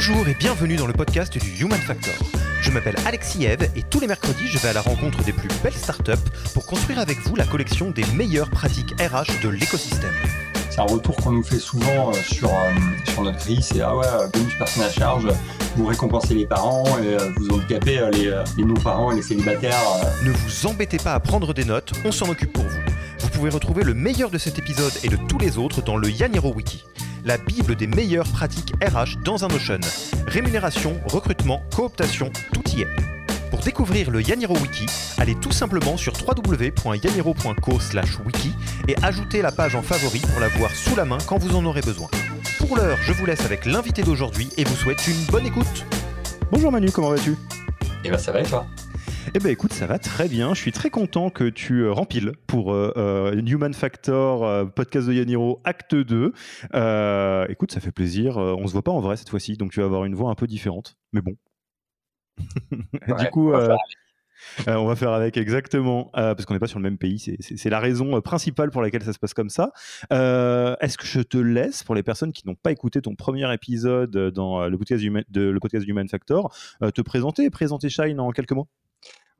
Bonjour et bienvenue dans le podcast du Human Factor. Je m'appelle Alexis Eve et tous les mercredis, je vais à la rencontre des plus belles startups pour construire avec vous la collection des meilleures pratiques RH de l'écosystème. C'est un retour qu'on nous fait souvent euh, sur, euh, sur notre grille, c'est ah ouais, bonus personne à charge, vous récompensez les parents et euh, vous handicapez les, les non-parents et les célibataires. Ne vous embêtez pas à prendre des notes, on s'en occupe pour vous. Vous pouvez retrouver le meilleur de cet épisode et de tous les autres dans le Yaniro Wiki la bible des meilleures pratiques RH dans un Notion. Rémunération, recrutement, cooptation, tout y est. Pour découvrir le Yaniro Wiki, allez tout simplement sur www.yaniro.co/wiki et ajoutez la page en favori pour la voir sous la main quand vous en aurez besoin. Pour l'heure, je vous laisse avec l'invité d'aujourd'hui et vous souhaite une bonne écoute. Bonjour Manu, comment vas-tu? Eh ben ça va et toi? Eh ben écoute, ça va très bien. Je suis très content que tu euh, rempiles pour euh, euh, Human Factor, podcast de Yaniro, acte 2. écoute, ça fait plaisir. on se voit pas en vrai cette fois-ci, donc tu vas avoir une voix un peu différente. Mais bon. du coup, on va faire avec exactement, parce qu'on n'est pas sur le même pays. C'est la raison principale pour laquelle ça se passe comme ça. Est-ce que je te laisse, pour les personnes qui n'ont pas écouté ton premier épisode dans le podcast, de, le podcast Human Factor, te présenter et présenter Shine en quelques mots?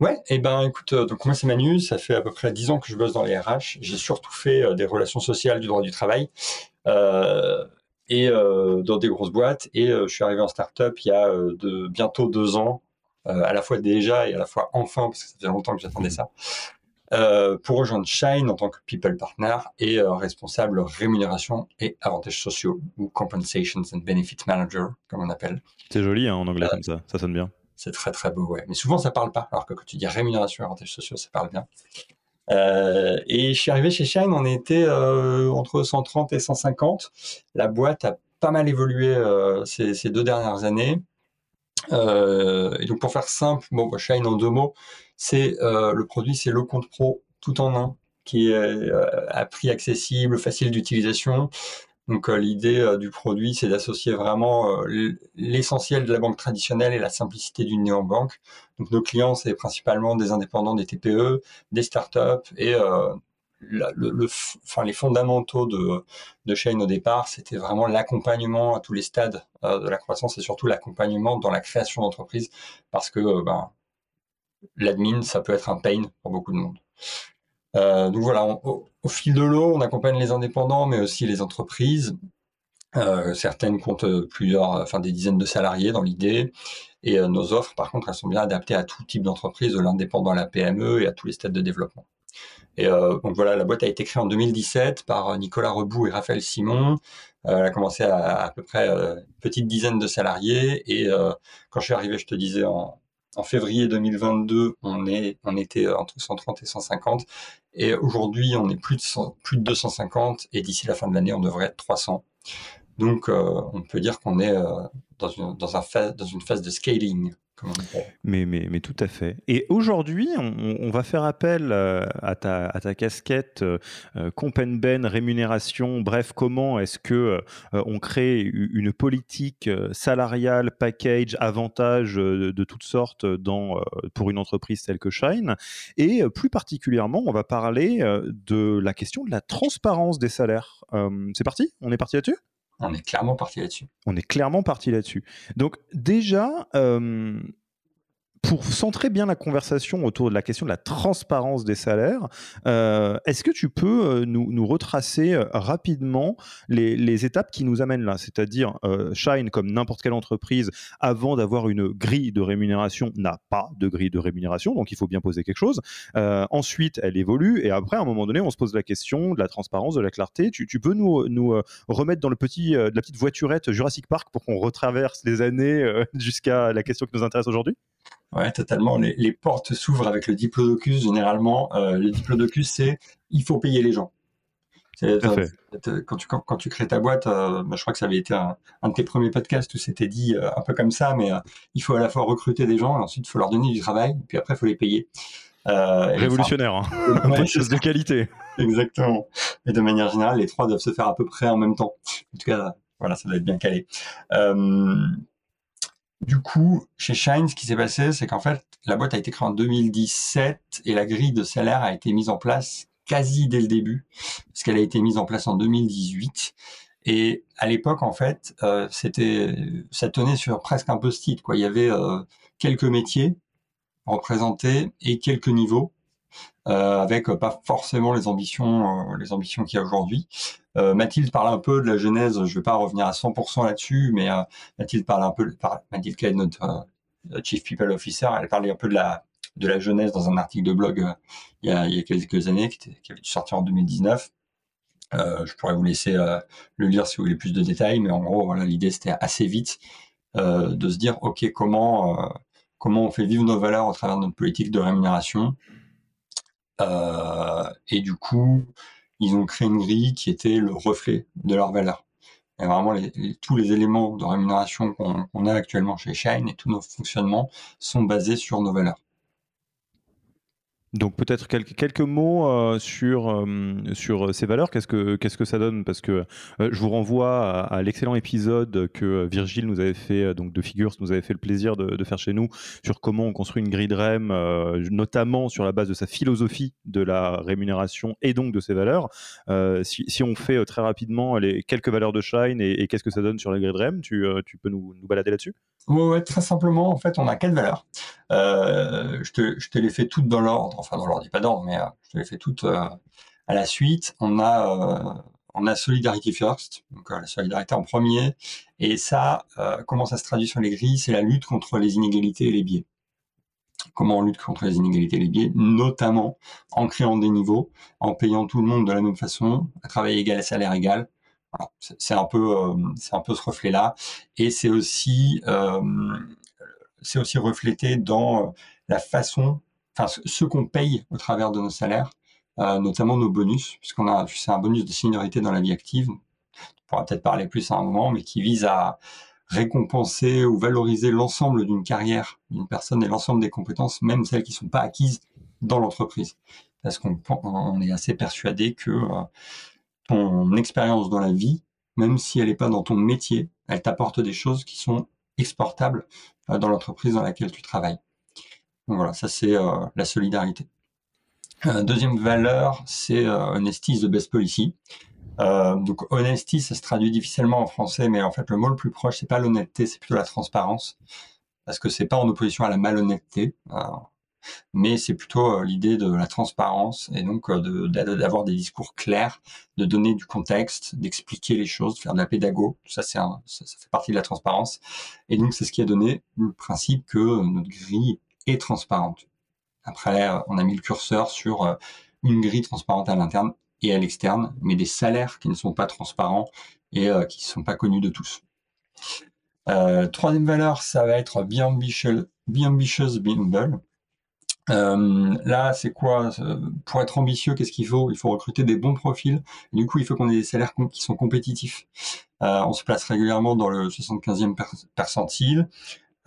Ouais, et eh ben écoute, euh, donc moi c'est Manu, ça fait à peu près 10 ans que je bosse dans les RH. J'ai surtout fait euh, des relations sociales du droit du travail euh, et dans des grosses boîtes. Et je suis arrivé en start-up il y a bientôt deux ans, à la fois déjà et à la fois enfin, parce que ça fait longtemps que j'attendais ça, pour rejoindre Shine en tant que people partner et responsable rémunération et avantages sociaux ou compensations and benefits manager, comme on appelle. C'est joli hein, en anglais comme ça, ça sonne bien. C'est très très beau, ouais. Mais souvent ça parle pas, alors que quand tu dis rémunération et avantages sociaux, ça parle bien. Euh, et je suis arrivé chez Shine, on était euh, entre 130 et 150. La boîte a pas mal évolué euh, ces, deux dernières années. et donc pour faire simple, bon, bah, Shine en deux mots, c'est le produit, c'est le compte pro tout en un qui est à prix accessible, facile d'utilisation, donc euh, l'idée euh, du produit, c'est d'associer vraiment euh, l'essentiel de la banque traditionnelle et la simplicité d'une néobanque. Donc nos clients, c'est principalement des indépendants, des TPE, des startups et le, enfin, les fondamentaux de, de Shane au départ, c'était vraiment l'accompagnement à tous les stades de la croissance et surtout l'accompagnement dans la création d'entreprise parce que ben, l'admin, ça peut être un pain pour beaucoup de monde. Euh, donc voilà, au, fil de l'eau, on accompagne les indépendants, mais aussi les entreprises. Euh, certaines comptent plusieurs, enfin des dizaines de salariés dans l'idée. Et euh, nos offres, par contre, elles sont bien adaptées à tout type d'entreprise, de l'indépendant à la PME et à tous les stades de développement. Et donc voilà, la boîte a été créée en 2017 par Nicolas Rebout et Raphaël Simon. elle a commencé à à peu près une petite dizaine de salariés. Et quand je suis arrivé, je te disais en, en février 2022, on, est, on était entre 130 et 150. Et aujourd'hui, on est plus de, plus de 250. Et d'ici la fin de l'année, on devrait être 300. Donc, euh, on peut dire qu'on est euh, dans, une, dans, un dans une phase de scaling. Mais, mais, mais, tout à fait. Et aujourd'hui, on, va faire appel euh, à ta, à ta casquette euh, euh Compenben, rémunération, bref, comment est-ce que euh, on crée une politique salariale, package, avantage de, toutes sortes pour une entreprise telle que Shine? Et plus particulièrement, on va parler de la question de la transparence des salaires. C'est parti? On est parti là-dessus? On est clairement parti là-dessus. On est clairement parti là-dessus. Donc déjà, euh, pour centrer bien la conversation autour de la question de la transparence des salaires, euh, est-ce que tu peux euh, nous, retracer euh, rapidement les, étapes qui nous amènent là? C'est-à-dire, Shine, comme n'importe quelle entreprise, avant d'avoir une grille de rémunération, n'a pas de grille de rémunération, donc il faut bien poser quelque chose. ensuite, elle évolue, et après, à un moment donné, on se pose la question de la transparence, de la clarté. Tu, peux nous, remettre dans le petit, la petite voiturette Jurassic Park pour qu'on retraverse les années jusqu'à la question qui nous intéresse aujourd'hui? Ouais, totalement. Les, portes s'ouvrent avec le diplodocus. Généralement, euh, le diplodocus, c'est il faut payer les gens. quand, tu, quand, tu crées ta boîte, euh, bah, je crois que ça avait été un, de tes premiers podcasts où c'était dit euh, un peu comme ça, mais il faut à la fois recruter des gens, et ensuite il faut leur donner du travail, puis après il faut les payer. Révolutionnaire, hein. des choses de qualité. Exactement. Et de manière générale, les trois doivent se faire à peu près en même temps. En tout cas, voilà, ça doit être bien calé. Du coup, chez Shine, ce qui s'est passé, c'est qu'en fait, la boîte a été créée en 2017 et la grille de salaire a été mise en place quasi dès le début, parce qu'elle a été mise en place en 2018. Et à l'époque, en fait, euh, c'était, ça tenait sur presque un post-it. Il y avait euh, quelques métiers représentés et quelques niveaux. Euh, avec pas forcément les ambitions, euh, les ambitions qu'il y a aujourd'hui. Euh, Mathilde parle un peu de la genèse, je ne vais pas revenir à 100% là-dessus, mais Mathilde parle un peu, Mathilde notre Chief People Officer, elle parlait un peu de la, de la jeunesse dans un article de blog il, y a, quelques années, qui, qui avait dû sortir en 2019. Euh, je pourrais vous laisser le lire si vous voulez plus de détails, mais en gros, voilà, l'idée c'était assez vite euh, de se dire, ok, comment comment on fait vivre nos valeurs au travers de notre politique de rémunération euh, et du coup, ils ont créé une grille qui était le reflet de leurs valeurs. Et vraiment, tous les éléments de rémunération qu'on a actuellement chez Shine et tous nos fonctionnements sont basés sur nos valeurs. Donc peut-être quelques, mots euh, sur, euh, sur ces valeurs. Qu'est-ce que, qu'est-ce que ça donne? Parce que euh, je vous renvoie à, l'excellent épisode que Virgile nous avait fait, donc de Figures, nous avait fait le plaisir de, faire chez nous, sur comment on construit une grille de REM, notamment sur la base de sa philosophie de la rémunération et donc de ses valeurs. Si, si, on fait très rapidement les quelques valeurs de Shine et, qu'est-ce que ça donne sur la grille de REM, tu, tu peux nous, nous balader là-dessus? Oui, ouais, très simplement, en fait, on a quatre valeurs. je, te, je te les fais toutes dans l'ordre enfin dans l'ordre, pas d'ordre, mais euh, je les fais toutes euh, à la suite. On a euh, on a Solidarity First, donc la solidarité en premier. Et ça, comment ça se traduit sur les grilles? C'est la lutte contre les inégalités et les biais. Comment on lutte contre les inégalités et les biais Notamment en créant des niveaux, en payant tout le monde de la même façon, à travail égal à salaire égal. C'est un peu, c'est un peu ce reflet-là, et c'est aussi, c'est aussi reflété dans la façon ce qu'on paye au travers de nos salaires, euh, notamment nos bonus, puisqu'on a, c'est un bonus de seniorité dans la vie active. On pourra peut-être parler plus à un moment, mais qui vise à récompenser ou valoriser l'ensemble d'une carrière d'une personne et l'ensemble des compétences, même celles qui ne sont pas acquises dans l'entreprise. Parce qu'on on est assez persuadé que euh, ton expérience dans la vie, même si elle n'est pas dans ton métier, elle t'apporte des choses qui sont exportables euh, dans l'entreprise dans laquelle tu travailles. Donc voilà, ça c'est euh, la solidarité. Euh, deuxième valeur, c'est euh, honesty is the best policy. donc honesty, ça se traduit difficilement en français, mais en fait le mot le plus proche, c'est pas l'honnêteté, c'est plutôt la transparence, parce que c'est pas en opposition à la malhonnêteté, mais c'est plutôt l'idée de la transparence et donc d'avoir des discours clairs, de donner du contexte, d'expliquer les choses, de faire de la pédago. Tout ça, c'est ça, ça, fait partie de la transparence. Et donc c'est ce qui a donné le principe que notre grille transparente. Après, euh, on a mis le curseur sur euh, une grille transparente à l'interne et à l'externe, mais des salaires qui ne sont pas transparents et euh, qui ne sont pas connus de tous. troisième valeur, ça va être be ambitious, be, ambitious, be humble. Là, c'est quoi Pour être ambitieux, qu'est-ce qu'il faut? Il faut recruter des bons profils. du coup, il faut qu'on ait des salaires qui sont compétitifs. on se place régulièrement dans le 75e percentile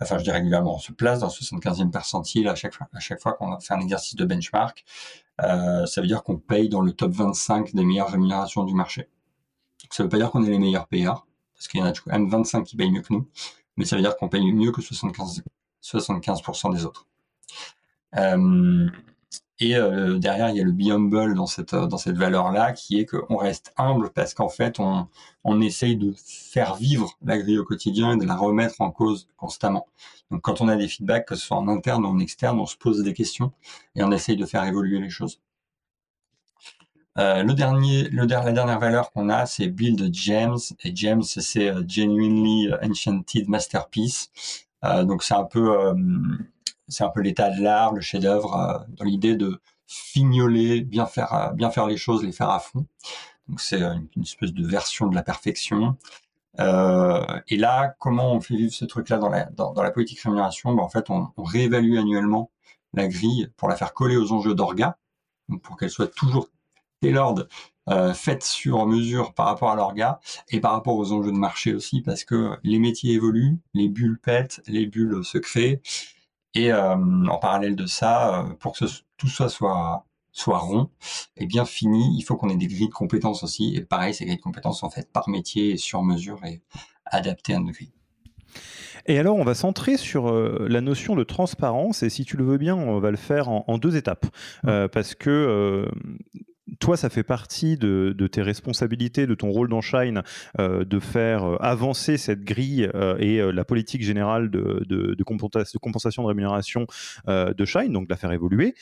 enfin je dis régulièrement, on se place dans le 75e percentile à chaque fois, à chaque fois qu'on fait un exercice de benchmark. Euh, ça veut dire qu'on paye dans le top 25 des meilleures rémunérations du marché. Ça veut pas dire qu'on est les meilleurs payeurs, parce qu'il y en a quand même 25 qui payent mieux que nous, mais ça veut dire qu'on paye mieux que 75, 75% des autres. Euh, Et euh, derrière, il y a le be humble dans cette, dans cette valeur-là, qui est qu'on reste humble parce qu'en fait, on, on essaye de faire vivre la grille au quotidien et de la remettre en cause constamment. Donc quand on a des feedbacks, que ce soit en interne ou en externe, on se pose des questions et on essaye de faire évoluer les choses. Euh, le dernier, le, la dernière valeur qu'on a, c'est Build Gems. Et Gems, c'est euh, Genuinely Enchanted Masterpiece. Euh, donc c'est un peu, euh, c'est un peu l'état de l'art, le chef-d'œuvre, dans l'idée de fignoler, bien faire, bien faire les choses, les faire à fond. Donc c'est une, espèce de version de la perfection. et là, comment on fait vivre ce truc-là dans la, dans, la politique rémunération? Ben, En fait, on, on réévalue annuellement la grille pour la faire coller aux enjeux d'orga, pour qu'elle soit toujours tailored, euh, faite sur mesure par rapport à l'orga et par rapport aux enjeux de marché aussi, parce que les métiers évoluent, les bulles pètent, les bulles se créent, et euh, en parallèle de ça, euh, pour que tout ça soit soit rond et bien fini, il faut qu'on ait des grilles de compétences aussi. Et pareil, ces grilles de compétences sont faites par métier et sur mesure et adaptées à nos grilles. Et alors, on va centrer sur euh, la notion de transparence, et si tu le veux bien, on va le faire en, deux étapes, euh, parce que euh, toi, ça fait partie de, tes responsabilités, de ton rôle dans Shine, de faire avancer cette grille et la politique générale de, compensation de rémunération de Shine, donc de la faire évoluer.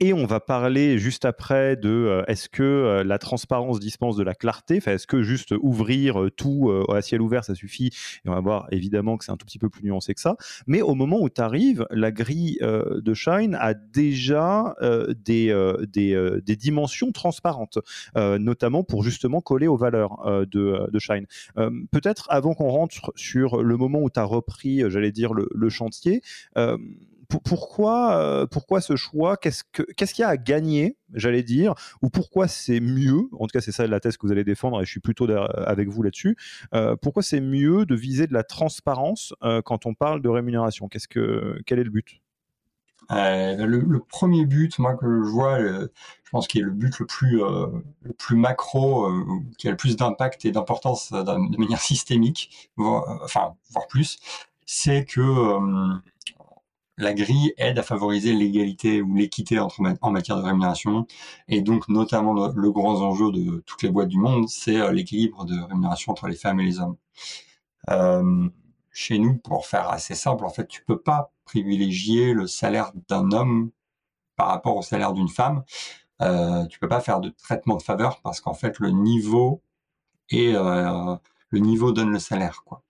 Et on va parler juste après de euh, est-ce que euh, la transparence dispense de la clarté? Enfin, Est-ce que juste ouvrir euh, tout à ciel ouvert, ça suffit? Et on va voir évidemment que c'est un tout petit peu plus nuancé que ça. Mais au moment où tu arrives, la grille de Shine a déjà des, des, des, dimensions transparentes, notamment pour justement coller aux valeurs de, Shine. Peut-être avant qu'on rentre sur le moment où tu as repris, j'allais dire, le chantier, pourquoi, euh, pourquoi ce choix? Qu'est-ce qu'il y a à gagner, j'allais dire? Ou pourquoi c'est mieux? En tout cas, c'est ça la thèse que vous allez défendre et je suis plutôt avec vous là-dessus. Euh, pourquoi c'est mieux de viser de la transparence euh, quand on parle de rémunération? Qu'est-ce que, Quel est le but? Le, premier but, moi que je vois, je pense qu'il est le but le plus, le plus macro, qui a le plus d'impact et d'importance de manière systémique, enfin voire plus, c'est que la grille aide à favoriser l'égalité ou l'équité en matière de rémunération. Et donc, notamment, le, grand enjeu de toutes les boîtes du monde, c'est euh, l'équilibre de rémunération entre les femmes et les hommes. Euh, chez nous, pour faire assez simple, en fait, tu peux pas privilégier le salaire d'un homme par rapport au salaire d'une femme. Euh, tu peux pas faire de traitement de faveur parce qu'en fait, le niveau et euh, le niveau donne le salaire, quoi.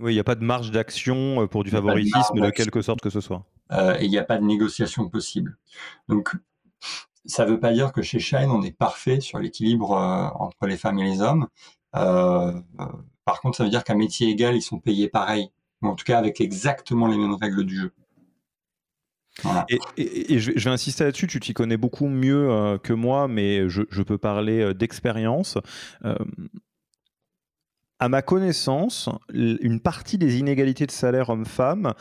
Oui, il n'y a pas de marge d'action euh, pour du favoritisme de, quelque sorte que ce soit. Euh, et il n'y a pas de négociation possible. Donc, ça ne veut pas dire que chez Shine, on est parfait sur l'équilibre euh, entre les femmes et les hommes. par contre, ça veut dire qu'à métier égal, ils sont payés pareil, ou en tout cas avec exactement les mêmes règles du jeu. Et, je, vais insister là-dessus, tu t'y connais beaucoup mieux que moi, mais je, je peux parler d'expérience à ma connaissance, une partie des inégalités de salaire homme-femme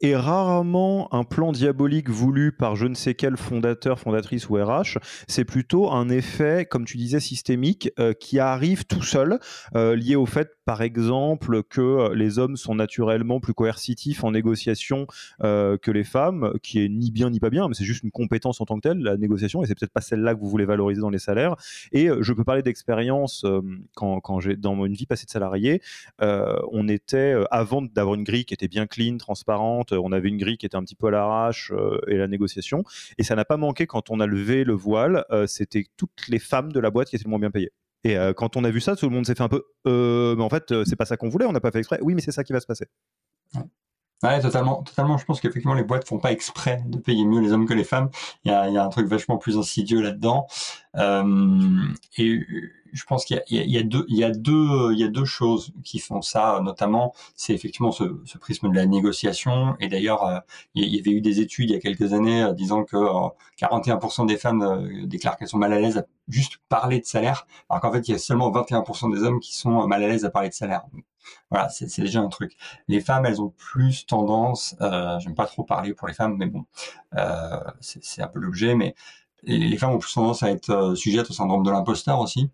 est rarement un plan diabolique voulu par je ne sais quel fondateur, fondatrice ou RH. C'est plutôt un effet, comme tu disais, systémique euh, qui arrive tout seul, euh, lié au fait, par exemple, que euh, les hommes sont naturellement plus coercitifs en négociation que les femmes, qui est ni bien ni pas bien, mais c'est juste une compétence en tant que telle, la négociation, et c'est peut-être pas celle-là que vous voulez valoriser dans les salaires. Et je peux parler d'expérience quand, j'ai dans une vie passée de salarié, on était avant d'avoir une grille qui était bien clean, transparente on avait une grille qui était un petit peu à l'arrache euh, et la négociation. Et ça n'a pas manqué quand on a levé le voile. Euh, c'était toutes les femmes de la boîte qui étaient le moins bien payées. Et euh, quand on a vu ça, tout le monde s'est fait un peu. mais en fait, c'est pas ça qu'on voulait, on n'a pas fait exprès. Oui, mais c'est ça qui va se passer. Ouais. totalement, totalement. Je pense qu'effectivement, les boîtes font pas exprès de payer mieux les hommes que les femmes. Il y a, un truc vachement plus insidieux là-dedans. et je pense qu'il y, y, a deux, il y a deux, il y a deux choses qui font ça, notamment, c'est effectivement ce, ce, prisme de la négociation. Et d'ailleurs, euh, il y avait eu des études il y a quelques années euh, disant que 41% euh, des femmes déclarent qu'elles sont mal à l'aise à juste parler de salaire, alors qu'en fait, il y a seulement 21% des hommes qui sont mal à l'aise à parler de salaire. Voilà, c'est déjà un truc. Les femmes, elles ont plus tendance, euh, j'aime pas trop parler pour les femmes, mais bon, euh, c'est un peu l'objet, mais les, femmes ont plus tendance à être sujettes au syndrome de l'imposteur aussi.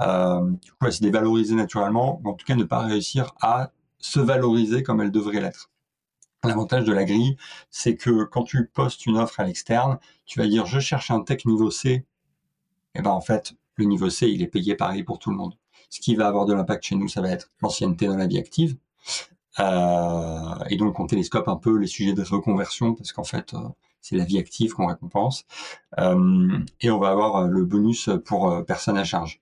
Euh, du coup, à se dévaloriser naturellement, ou en tout cas ne pas réussir à se valoriser comme elle devrait l'être. L'avantage de la grille, c'est que quand tu postes une offre à l'externe, tu vas dire je cherche un tech niveau C. Et ben en fait, le niveau C, il est payé pareil pour tout le monde. Ce qui va avoir de l'impact chez nous, ça va être l'ancienneté dans la vie active. Euh, et donc on télescope un peu les sujets de reconversion parce qu'en fait, euh, c'est la vie active qu'on récompense. Euh, et on va avoir le bonus pour personnes à charge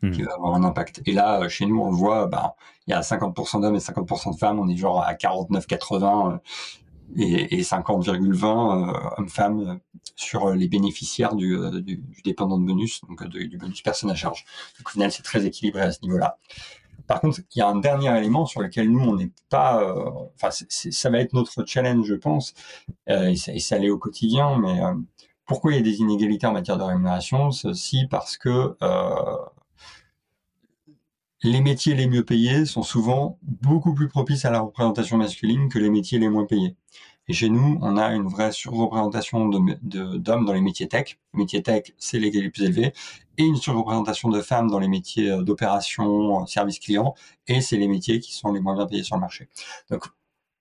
qui hmm. va avoir un impact. Et là, chez nous, on le voit, bah, il y a 50% d'hommes et 50% de femmes. On est genre à 49-80 euh, et, et 50,20 euh, hommes-femmes sur les bénéficiaires du, euh, du, du, dépendant de bonus, donc du bonus personne à charge. Donc au final, c'est très équilibré à ce niveau-là. Par contre, il y a un dernier élément sur lequel nous, on n'est pas... Enfin, ça va être notre challenge, je pense, et, ça, et ça l'est au quotidien, mais... pourquoi il y a des inégalités en matière de rémunération? C'est aussi parce que les métiers les mieux payés sont souvent beaucoup plus propices à la représentation masculine que les métiers les moins payés. Et chez nous, on a une vraie surreprésentation d'hommes dans les métiers tech. Les métiers tech, c'est les les plus élevés. Et une surreprésentation de femmes dans les métiers euh, d'opération, euh, service client. Et c'est les métiers qui sont les moins bien payés sur le marché.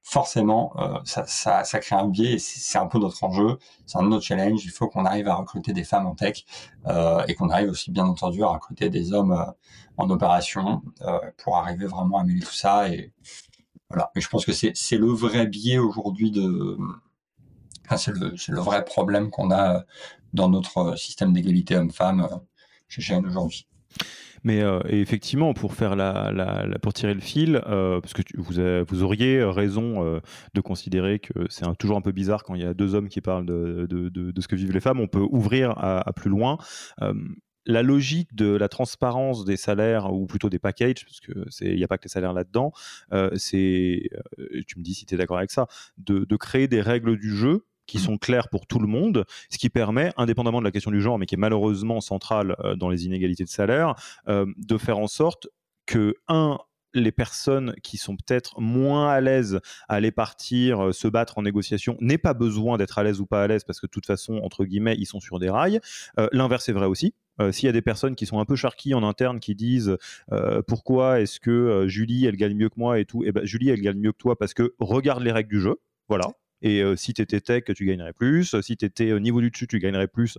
Forcément, euh, ça, ça, ça, crée un biais et c'est un peu notre enjeu, c'est un autre challenge. Il faut qu'on arrive à recruter des femmes en tech euh, et qu'on arrive aussi, bien entendu, à recruter des hommes euh, en opération euh, pour arriver vraiment à mêler tout ça. Et voilà. Mais je pense que c'est le vrai biais aujourd'hui de. Enfin, c'est le, le, vrai problème qu'on a dans notre système d'égalité homme-femme chez Shane aujourd'hui. Mais euh, effectivement, pour faire la, pour tirer le fil, euh, parce que vous, vous auriez raison euh, de considérer que c'est toujours un peu bizarre quand il y a deux hommes qui parlent de, de, ce que vivent les femmes. On peut ouvrir à, plus loin la logique de la transparence des salaires ou plutôt des packages, parce que il n'y a pas que les salaires là-dedans, c'est tu me dis si tu es d'accord avec ça, de, de, créer des règles du jeu qui mmh. sont clairs pour tout le monde, ce qui permet, indépendamment de la question du genre, mais qui est malheureusement centrale euh, dans les inégalités de salaire, euh, de faire en sorte que, un, les personnes qui sont peut-être moins à l'aise à aller partir, euh, se battre en négociation, n'aient pas besoin d'être à l'aise ou pas à l'aise parce que de toute façon, entre guillemets, ils sont sur des rails. L'inverse est vrai aussi. S'il y a des personnes qui sont un peu charquis en interne qui disent pourquoi est-ce que Julie elle gagne mieux que moi et tout, et eh ben Julie elle gagne mieux que toi parce que regarde les règles du jeu, voilà. Et si tu étais tech, tu gagnerais plus. Si tu étais au niveau du dessus, tu gagnerais plus.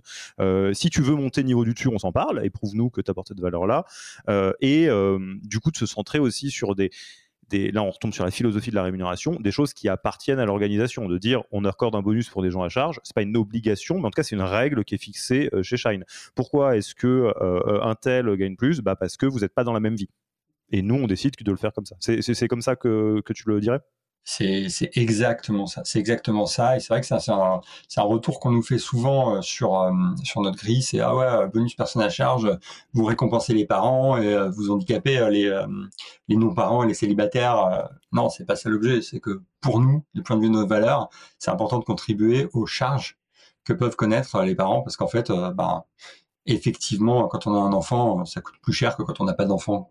Si tu veux monter niveau du dessus, on s'en parle. Et prouve-nous que tu apportes cette valeur-là. Et du coup, de se centrer aussi sur des, là on retombe sur la philosophie de la rémunération, des choses qui appartiennent à l'organisation, de dire on accorde un bonus pour des gens à charge, c'est pas une obligation, mais en tout cas c'est une règle qui est fixée chez Shine. Pourquoi est-ce que un tel gagne plus? Bah parce que vous n'êtes pas dans la même vie. Et nous on décide de le faire comme ça. C'est comme ça que tu le dirais? C'est exactement ça. C'est exactement ça. Et c'est vrai que c'est un, un, retour qu'on nous fait souvent euh, sur, euh, sur notre grille. C'est ah ouais, bonus personne à charge, vous récompensez les parents et euh, vous handicapez les, les non-parents et les célibataires. Non, c'est pas ça l'objet. C'est que pour nous, du point de vue de nos valeurs, c'est important de contribuer aux charges que peuvent connaître les parents parce qu'en fait, ben, effectivement, quand on a un enfant, ça coûte plus cher que quand on n'a pas d'enfant.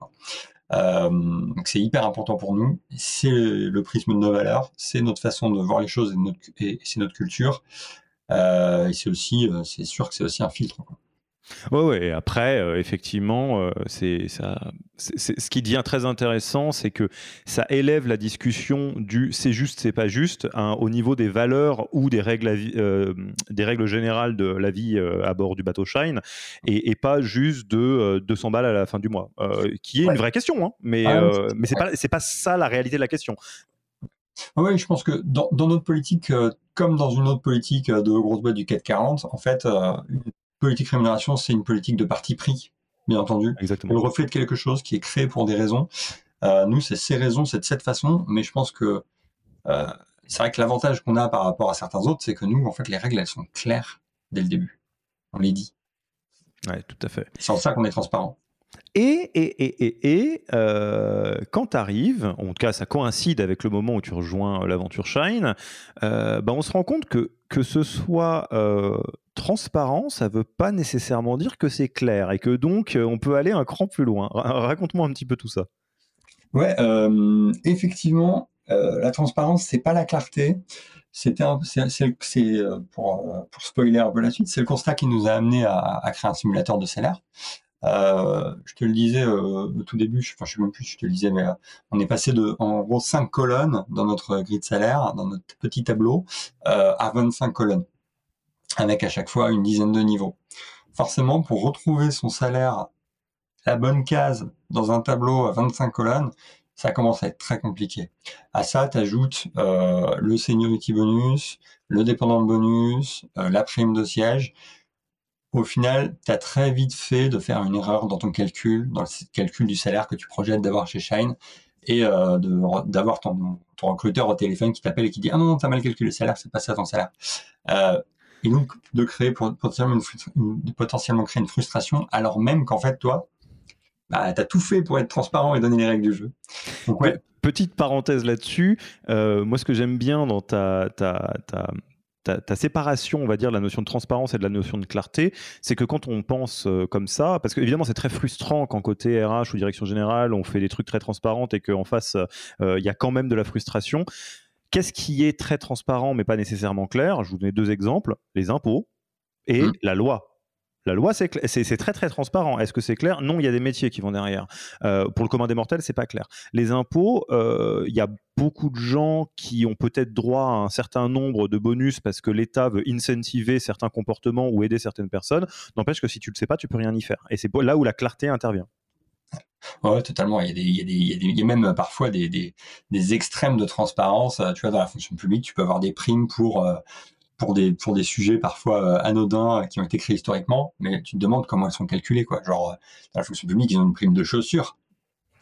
Euh, donc c'est hyper important pour nous. C'est le prisme de nos valeurs, c'est notre façon de voir les choses et, c'est notre culture. Euh, et c'est aussi, euh, c'est sûr que c'est aussi un filtre. Ouais, ouais. Après, euh, effectivement, euh, c'est ça. Ce qui devient très intéressant, c'est que ça élève la discussion du c'est juste, c'est pas juste, hein, au niveau des valeurs ou des règles, euh, des règles générales de la vie à bord du bateau Shine, et, pas juste de 200 balles à la fin du mois, qui est une vraie question, hein, mais ah mais c'est pas c'est pas ça la réalité de la question. Oui, je pense que dans, dans notre politique, comme dans une autre politique de grosse boîte du 440, en fait, une politique rémunération, c'est une politique de parti pris, bien entendu. Exactement. Le reflet de quelque chose qui est créé pour des raisons. Euh, nous, c'est ces raisons, c'est de cette façon, mais je pense que euh, c'est vrai que l'avantage qu'on a par rapport à certains autres, c'est que nous, en fait, les règles, elles sont claires dès le début. On les dit. Ouais, tout à fait. C'est en ça qu'on est transparent. Et, et, et, et, euh, quand tu arrives, en tout cas ça coïncide avec le moment où tu rejoins l'aventure Shine, euh, bah on se rend compte que que ce soit euh, transparent, ça veut pas nécessairement dire que c'est clair et que donc euh, on peut aller un cran plus loin. Raconte-moi un petit peu tout ça. Ouais, euh, effectivement, euh, la transparence, c'est pas la clarté. C'est pour, pour spoiler un peu la suite, c'est le constat qui nous a amené à, à créer un simulateur de salaire. Euh, je te le disais au tout début, je, enfin je sais même plus si je te le disais, mais on est passé de en gros 5 colonnes dans notre grille de salaire, dans notre petit tableau, à 25 colonnes, avec à chaque fois une dizaine de niveaux. Forcément, pour retrouver son salaire, la bonne case dans un tableau à 25 colonnes, ça commence à être très compliqué. À ça, tu ajoutes euh, le seniority bonus, le dépendant bonus, euh, la prime de siège. Au final, tu as très vite fait de faire une erreur dans ton calcul, dans le calcul du salaire que tu projettes d'avoir chez Shine, et euh, d'avoir ton, ton, recruteur au téléphone qui t'appelle et qui dit Ah non, t'as mal calculé le salaire, c'est pas ça ton salaire. Euh, et donc, de créer potentiellement, une, potentiellement créer une frustration, alors même qu'en fait, toi, bah, tu as tout fait pour être transparent et donner les règles du jeu. Petite parenthèse là-dessus, euh, moi ce que j'aime bien dans ta, ta, ta, ta, séparation, on va dire, de la notion de transparence et de la notion de clarté, c'est que quand on pense euh, comme ça, parce qu'évidemment c'est très frustrant quand côté RH ou direction générale, on fait des trucs très transparents et qu'en face, euh, il y a quand même de la frustration. Qu'est-ce qui est très transparent mais pas nécessairement clair? Je vous donne deux exemples, les impôts et mmh. la loi. La loi, c'est très très transparent. Est-ce que c'est clair? Non, il y a des métiers qui vont derrière. Euh, pour le commun des mortels, c'est pas clair. Les impôts, euh, il y a beaucoup de gens qui ont peut-être droit à un certain nombre de bonus parce que l'État veut incentiver certains comportements ou aider certaines personnes. N'empêche que si tu le sais pas, tu peux rien y faire. Et c'est là où la clarté intervient. Oui, totalement. Il y, a même parfois des, extrêmes de transparence. Tu vois, dans la fonction publique, tu peux avoir des primes pour pour des pour des sujets parfois euh, anodins euh, qui ont été créés historiquement, mais tu te demandes comment elles sont calculées quoi. Genre euh, dans la fonction publique, ils ont une prime de chaussure.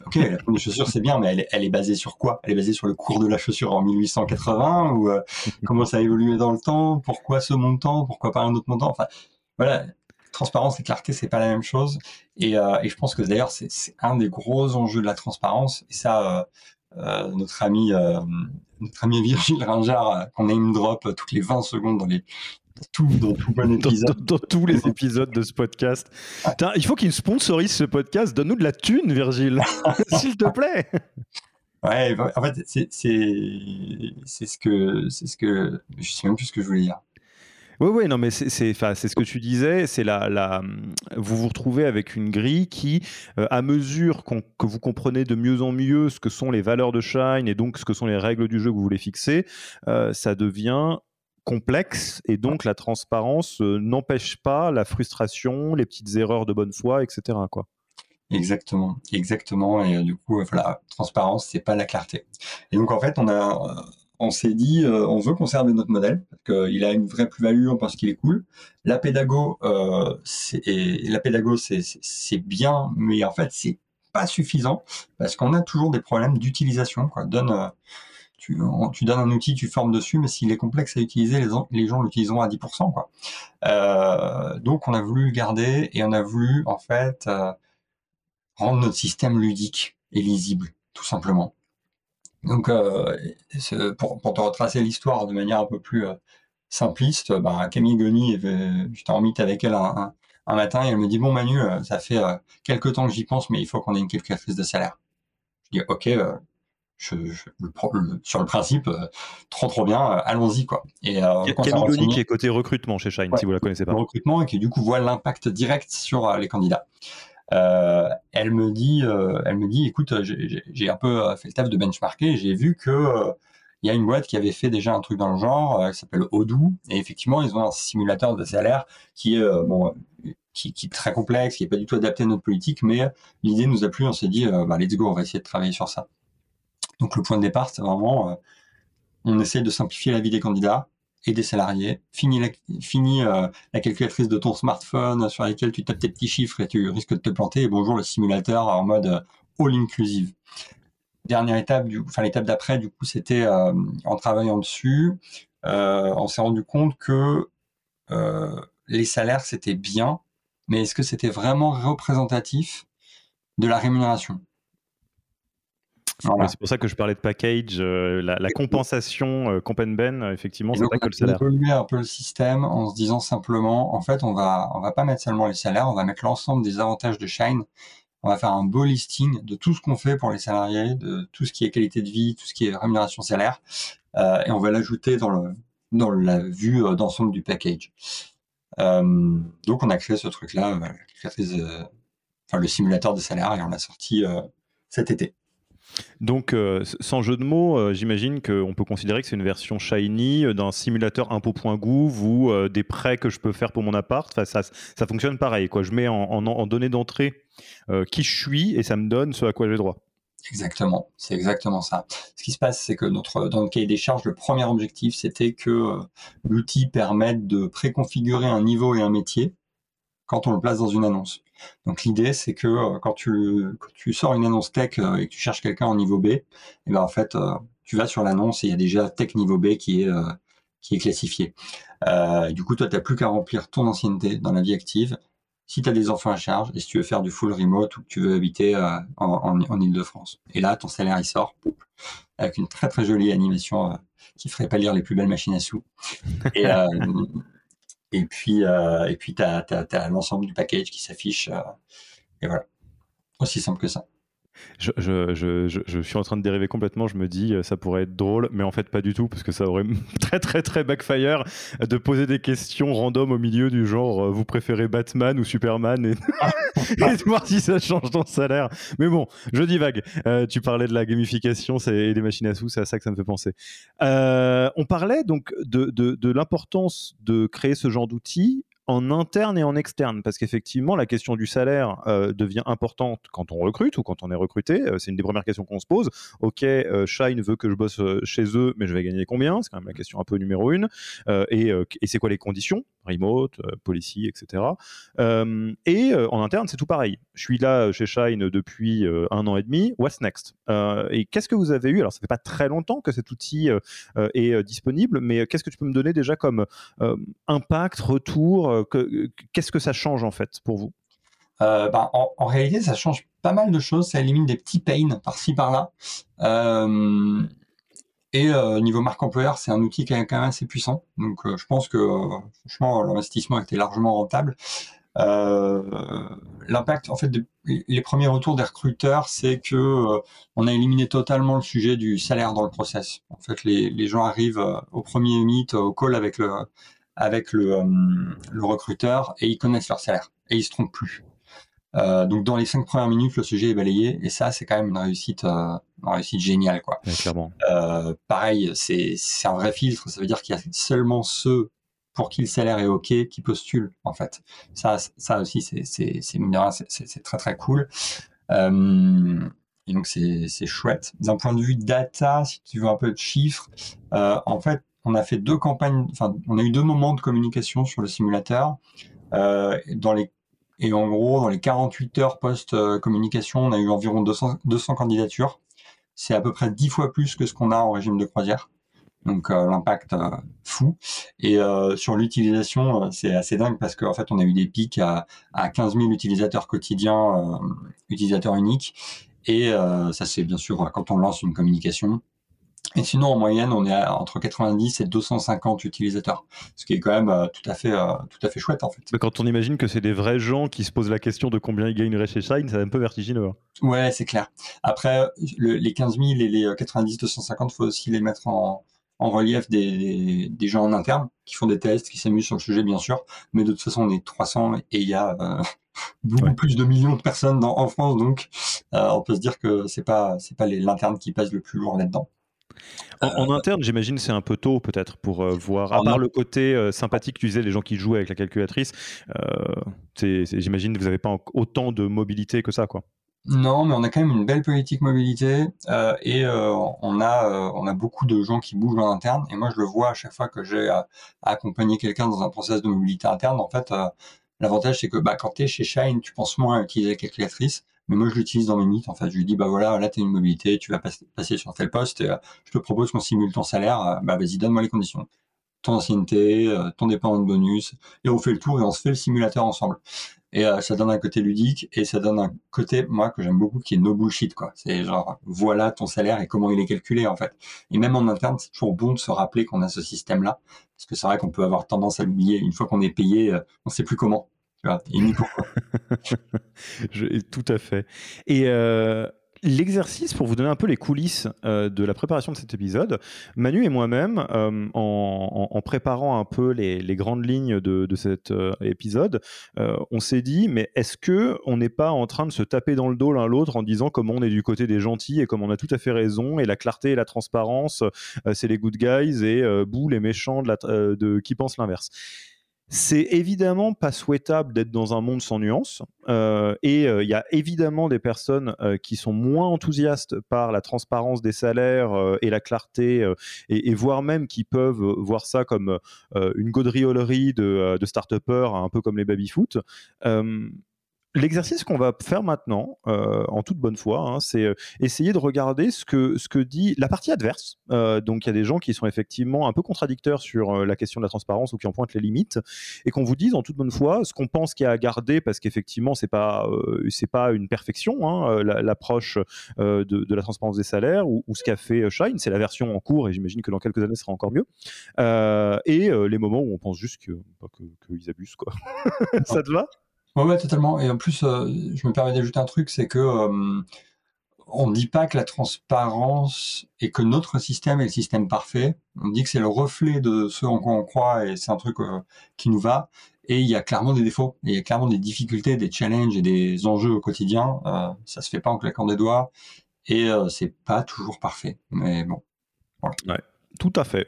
Ok, la prime de chaussure c'est bien, mais elle est, elle est basée sur quoi? Elle est basée sur le cours de la chaussure en 1880 ou comment ça a évolué dans le temps? Pourquoi ce montant? Pourquoi pas un autre montant? Enfin voilà, transparence et clarté c'est pas la même chose. Et, et je pense que d'ailleurs c'est un des gros enjeux de la transparence. Et ça, euh, notre ami euh, notre ami Virgile Ringard euh, qu'on name drop toutes les 20 secondes dans les tout, dans, tout bon épisode. Dans, tous les épisodes de ce podcast. il faut qu'il sponsorise ce podcast. Donne-nous de la thune, Virgile, s'il te plaît. Ouais, en fait, c'est ce que c'est ce que je sais même plus ce que je voulais dire. Oui, oui, non, mais c'est ce que tu disais, c'est la, la, vous vous retrouvez avec une grille qui, euh, à mesure que vous comprenez de mieux en mieux ce que sont les valeurs de Shine et donc ce que sont les règles du jeu que vous voulez fixer, euh, ça devient complexe et donc la transparence euh, n'empêche pas la frustration, les petites erreurs de bonne foi, etc. Quoi. Exactement, exactement. Et du coup, voilà, transparence, c'est pas la clarté. Et donc en fait, on a on s'est dit, euh, on veut conserver notre modèle parce qu'il a une vraie plus-value, on pense qu'il est cool. La pédago, euh, c'est, la pédago, c'est, bien, mais en fait, c'est pas suffisant parce qu'on a toujours des problèmes d'utilisation. Donne, euh, tu, tu, donnes un outil, tu formes dessus, mais s'il est complexe à utiliser, les, les gens l'utiliseront à 10%. Quoi. Euh, donc, on a voulu garder et on a voulu en fait euh, rendre notre système ludique et lisible, tout simplement. Donc, euh, pour, pour, te retracer l'histoire de manière un peu plus euh, simpliste, bah, Camille Goni, j'étais en mythe avec elle un, un, matin et elle me dit Bon, Manu, euh, ça fait quelques temps que j'y pense, mais il faut qu'on ait une calculatrice de salaire. Je dis Ok, je, je, sur le principe, trop trop bien, allons-y quoi. Et Camille Goni qui est côté recrutement chez Shine, si vous la connaissez pas. Recrutement et qui du coup voit l'impact direct sur les candidats. Euh, elle me dit, euh, elle me dit, écoute, j'ai un peu euh, fait le taf de benchmarker, j'ai vu que il y a une boîte qui avait fait déjà un truc dans le genre, qui s'appelle Odoo, et effectivement, ils ont un simulateur de salaire qui est bon, qui, qui, est très complexe, qui est pas du tout adapté à notre politique, mais l'idée nous a plu, on s'est dit, bah, let's go, on va essayer de travailler sur ça. Donc le point de départ, c'est vraiment, on essaye de simplifier la vie des candidats, et des salariés. Fini, euh, la calculatrice de ton smartphone sur laquelle tu tapes tes petits chiffres et tu risques de te planter. Et bonjour le simulateur en mode euh, all inclusive. Dernière étape, du, enfin l'étape d'après, du coup, c'était euh, en travaillant dessus, on s'est rendu compte que les salaires c'était bien, mais est-ce que c'était vraiment représentatif de la rémunération? C'est pour ça que je parlais de package, euh, la, compensation euh, ben, effectivement, c'est pas que le salaire. On a un peu le système en se disant simplement, en fait, on va, on va pas mettre seulement les salaires, on va mettre l'ensemble des avantages de Shine. On va faire un beau listing de tout ce qu'on fait pour les salariés, de tout ce qui est qualité de vie, tout ce qui est rémunération salaire, euh, et on va l'ajouter dans le dans la vue euh, d'ensemble du package. Euh, donc on a créé ce truc-là, enfin le simulateur de salaire et on l'a sorti cet été. Donc, sans jeu de mots, j'imagine qu'on peut considérer que c'est une version shiny d'un simulateur impôt.gouv ou des prêts que je peux faire pour mon appart. ça, fonctionne pareil. Quoi. Je mets en, données d'entrée qui je suis et ça me donne ce à quoi j'ai droit. Exactement, c'est exactement ça. Ce qui se passe, c'est que dans le cahier des charges, le premier objectif, c'était que euh, l'outil permette de préconfigurer un niveau et un métier quand on le place dans une annonce. Donc l'idée, c'est que euh, quand tu, sors une annonce tech euh, et que tu cherches quelqu'un en niveau B, eh ben en fait, tu vas sur l'annonce et il y a déjà tech niveau B qui est classifié. du coup, toi, tu n'as plus qu'à remplir ton ancienneté dans la vie active si tu as des enfants à charge et si tu veux faire du full remote ou que tu veux habiter euh, en, en, Ile-de-France. Et là, ton salaire, il sort avec une très très jolie animation euh, qui ferait pas lire les plus belles machines à sous. Euh, et puis, et puis tu as, l'ensemble du package qui s'affiche. et voilà. Aussi simple que ça. Je, suis en train de dériver complètement. Je me dis, euh, ça pourrait être drôle, mais en fait, pas du tout, parce que ça aurait très, très, très backfire de poser des questions random au milieu du genre, euh, vous préférez Batman ou Superman et, de voir si ça change ton salaire. Mais bon, je divague. Euh, tu parlais de la gamification et des machines à sous, c'est à ça que ça me fait penser. on parlait donc de l'importance de créer ce genre d'outils en interne et en externe, parce qu'effectivement, la question du salaire euh, devient importante quand on recrute ou quand on est recruté. Euh, c'est une des premières questions qu'on se pose. Ok, euh, Shine veut que je bosse chez eux, mais je vais gagner combien? C'est quand même la question un peu numéro une. et, et c'est quoi les conditions? Remote, policy, etc. et en interne, c'est tout pareil. Je suis là chez Shine depuis un an et demi. What's next? Et qu'est-ce que vous avez eu? Alors, ça fait pas très longtemps que cet outil est disponible, mais qu'est-ce que tu peux me donner déjà comme impact, retour euh, qu'est-ce que ça change en fait pour vous? Euh, ben, en, réalité, ça change pas mal de choses. Ça élimine des petits pains par-ci par-là. Euh, et niveau marque employeur, c'est un outil qui est quand même assez puissant. Donc, je pense que franchement, l'investissement était largement rentable. L'impact, en fait, les premiers retours des recruteurs, c'est que on a éliminé totalement le sujet du salaire dans le process. En fait, les, les gens arrivent au premier meet, au call avec le avec le, euh, le recruteur et ils connaissent leur salaire et ils se trompent plus. Euh, donc dans les cinq premières minutes, le sujet est balayé et ça c'est quand même une réussite, euh, une réussite géniale quoi. clairement. Euh, pareil, c'est un vrai filtre. Ça veut dire qu'il y a seulement ceux pour qui le salaire est ok qui postulent en fait. Ça ça aussi c'est c'est très très cool. Et donc c'est c'est chouette. D'un point de vue data, si tu veux un peu de chiffres, en fait on a eu deux moments de communication sur le simulateur. Euh, et en gros, dans les 48 heures post-communication, on a eu environ 200, 200 candidatures. C'est à peu près 10 fois plus que ce qu'on a en régime de croisière. Donc euh, l'impact euh, fou. Et sur l'utilisation, c'est assez dingue parce qu'en fait, on a eu des pics à 15 000 utilisateurs quotidiens, utilisateurs uniques. Et ça, c'est bien sûr quand on lance une communication. Et sinon, en moyenne, on est à entre 90 et 250 utilisateurs, ce qui est quand même euh, tout à fait, euh, tout à fait chouette en fait. Mais quand on imagine que c'est des vrais gens qui se posent la question de combien ils gagneraient chez Shine, c'est un peu vertigineux. Hein. Ouais, c'est clair. Après, les 15 000 et les 90 250, faut aussi les mettre en, en relief des, des, gens en interne qui font des tests, qui s'amusent sur le sujet, bien sûr. Mais de toute façon, on est 300 et il y a euh, beaucoup plus de millions de personnes dans, en France, donc on peut se dire que c'est pas c'est pas l'interne qui pèse le plus lourd là-dedans. En, interne, j'imagine c'est un peu tôt peut-être pour euh, voir, à part le côté euh, sympathique, tu disais les gens qui jouent avec la calculatrice, euh, j'imagine que vous n'avez pas autant de mobilité que ça. quoi. Non, mais on a quand même une belle politique mobilité et on, a, on a beaucoup de gens qui bougent en interne. Et moi, je le vois à chaque fois que j'ai accompagné quelqu'un dans un process de mobilité interne. En fait, l'avantage, c'est que bah, quand tu es chez Shine, tu penses moins à utiliser la calculatrice. Mais moi, je l'utilise dans mes mythes. En fait, je lui dis, bah voilà, là, tu as une mobilité, tu vas passer sur tel poste, euh, je te propose qu'on simule ton salaire, euh, bah vas-y, donne-moi les conditions. Ton ancienneté, euh, ton dépendant de bonus, et on fait le tour et on se fait le simulateur ensemble. Et ça donne un côté ludique et ça donne un côté, moi, que j'aime beaucoup, qui est no bullshit, quoi. C'est genre, voilà ton salaire et comment il est calculé, en fait. Et même en interne, c'est toujours bon de se rappeler qu'on a ce système-là. Parce que c'est vrai qu'on peut avoir tendance à l'oublier. Une fois qu'on est payé, on sait plus comment. Je, tout à fait. Et euh, L'exercice, pour vous donner un peu les coulisses euh, de la préparation de cet épisode, Manu et moi-même, euh, en, préparant un peu les, grandes lignes de, cet épisode, on s'est dit, mais est-ce que on n'est pas en train de se taper dans le dos l'un l'autre en disant comment on est du côté des gentils et comme on a tout à fait raison et la clarté et la transparence, c'est les good guys et bouh les méchants de qui pensent l'inverse c'est évidemment pas souhaitable d'être dans un monde sans nuances. Euh, et euh, il y a évidemment des personnes euh, qui sont moins enthousiastes par la transparence des salaires et la clarté, et, voire même qui peuvent voir ça comme une gaudriolerie de, de start-upers, un peu comme les baby-foot. L'exercice qu'on va faire maintenant, euh, en toute bonne foi, hein, c'est euh, essayer de regarder ce que, ce que dit la partie adverse. Euh, donc il y a des gens qui sont effectivement un peu contradicteurs sur la question de la transparence ou qui en pointent les limites, et qu'on vous dise en toute bonne foi ce qu'on pense qu'il y a à garder, parce qu'effectivement c'est pas pas une perfection hein, l'approche de, la transparence des salaires ou, ce qu'a fait Shine, c'est la version en cours, et j'imagine que dans quelques années ce sera encore mieux. et les moments où on pense juste que bah, qu'ils abusent quoi. Ça te va? Ouais, totalement. Et en plus, euh, je me permets d'ajouter un truc, c'est que euh, on ne dit pas que la transparence et que notre système est le système parfait. On dit que c'est le reflet de ce en quoi on croit et c'est un truc euh, qui nous va. Et il y a clairement des défauts, et il y a clairement des difficultés, des challenges et des enjeux au quotidien. ça se fait pas en claquant des doigts et c'est pas toujours parfait. Mais bon. Voilà. Ouais, tout à fait.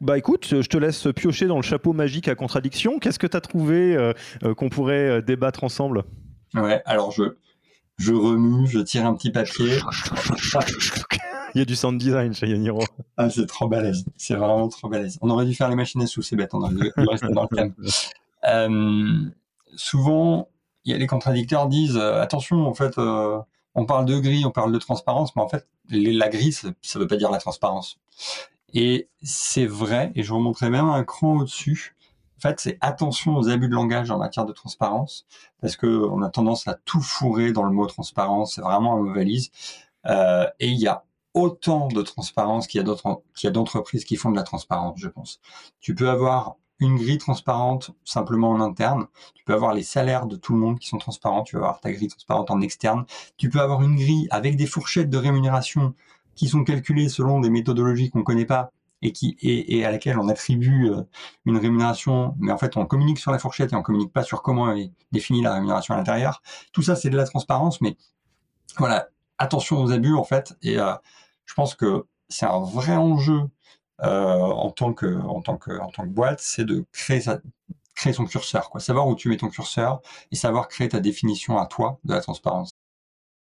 Bah écoute, je te laisse piocher dans le chapeau magique à contradiction. Qu'est-ce que tu as trouvé euh, euh, qu'on pourrait euh, débattre ensemble? Ouais, alors je, je remue, je tire un petit papier. Il y a du sound design chez Yaniro. Ah, c'est trop balèze. C'est vraiment trop balèze. On aurait dû faire les machines à sous, c'est bête. On aurait dû rester dans le thème. souvent, y a les contradicteurs disent attention, en fait, on parle de gris, on parle de transparence, mais en fait, la gris, ça ne veut pas dire la transparence. Et c'est vrai, et je remonterai même un cran au-dessus. En fait, c'est attention aux abus de langage en matière de transparence, parce que on a tendance à tout fourrer dans le mot transparence. C'est vraiment un mot valise. Euh, et il y a autant de transparence qu'il y a qu'il y a d'entreprises qui font de la transparence, je pense. Tu peux avoir une grille transparente simplement en interne. Tu peux avoir les salaires de tout le monde qui sont transparents. Tu peux avoir ta grille transparente en externe. Tu peux avoir une grille avec des fourchettes de rémunération qui sont calculés selon des méthodologies qu'on ne connaît pas et, qui, et, à laquelle on attribue euh, une rémunération, mais en fait on communique sur la fourchette et on communique pas sur comment est définie la rémunération à l'intérieur. Tout ça c'est de la transparence, mais voilà, attention aux abus en fait. Et euh, je pense que c'est un vrai enjeu euh, en tant que en tant que en tant que boîte, c'est de créer créer son curseur, quoi, savoir où tu mets ton curseur et savoir créer ta définition à toi de la transparence.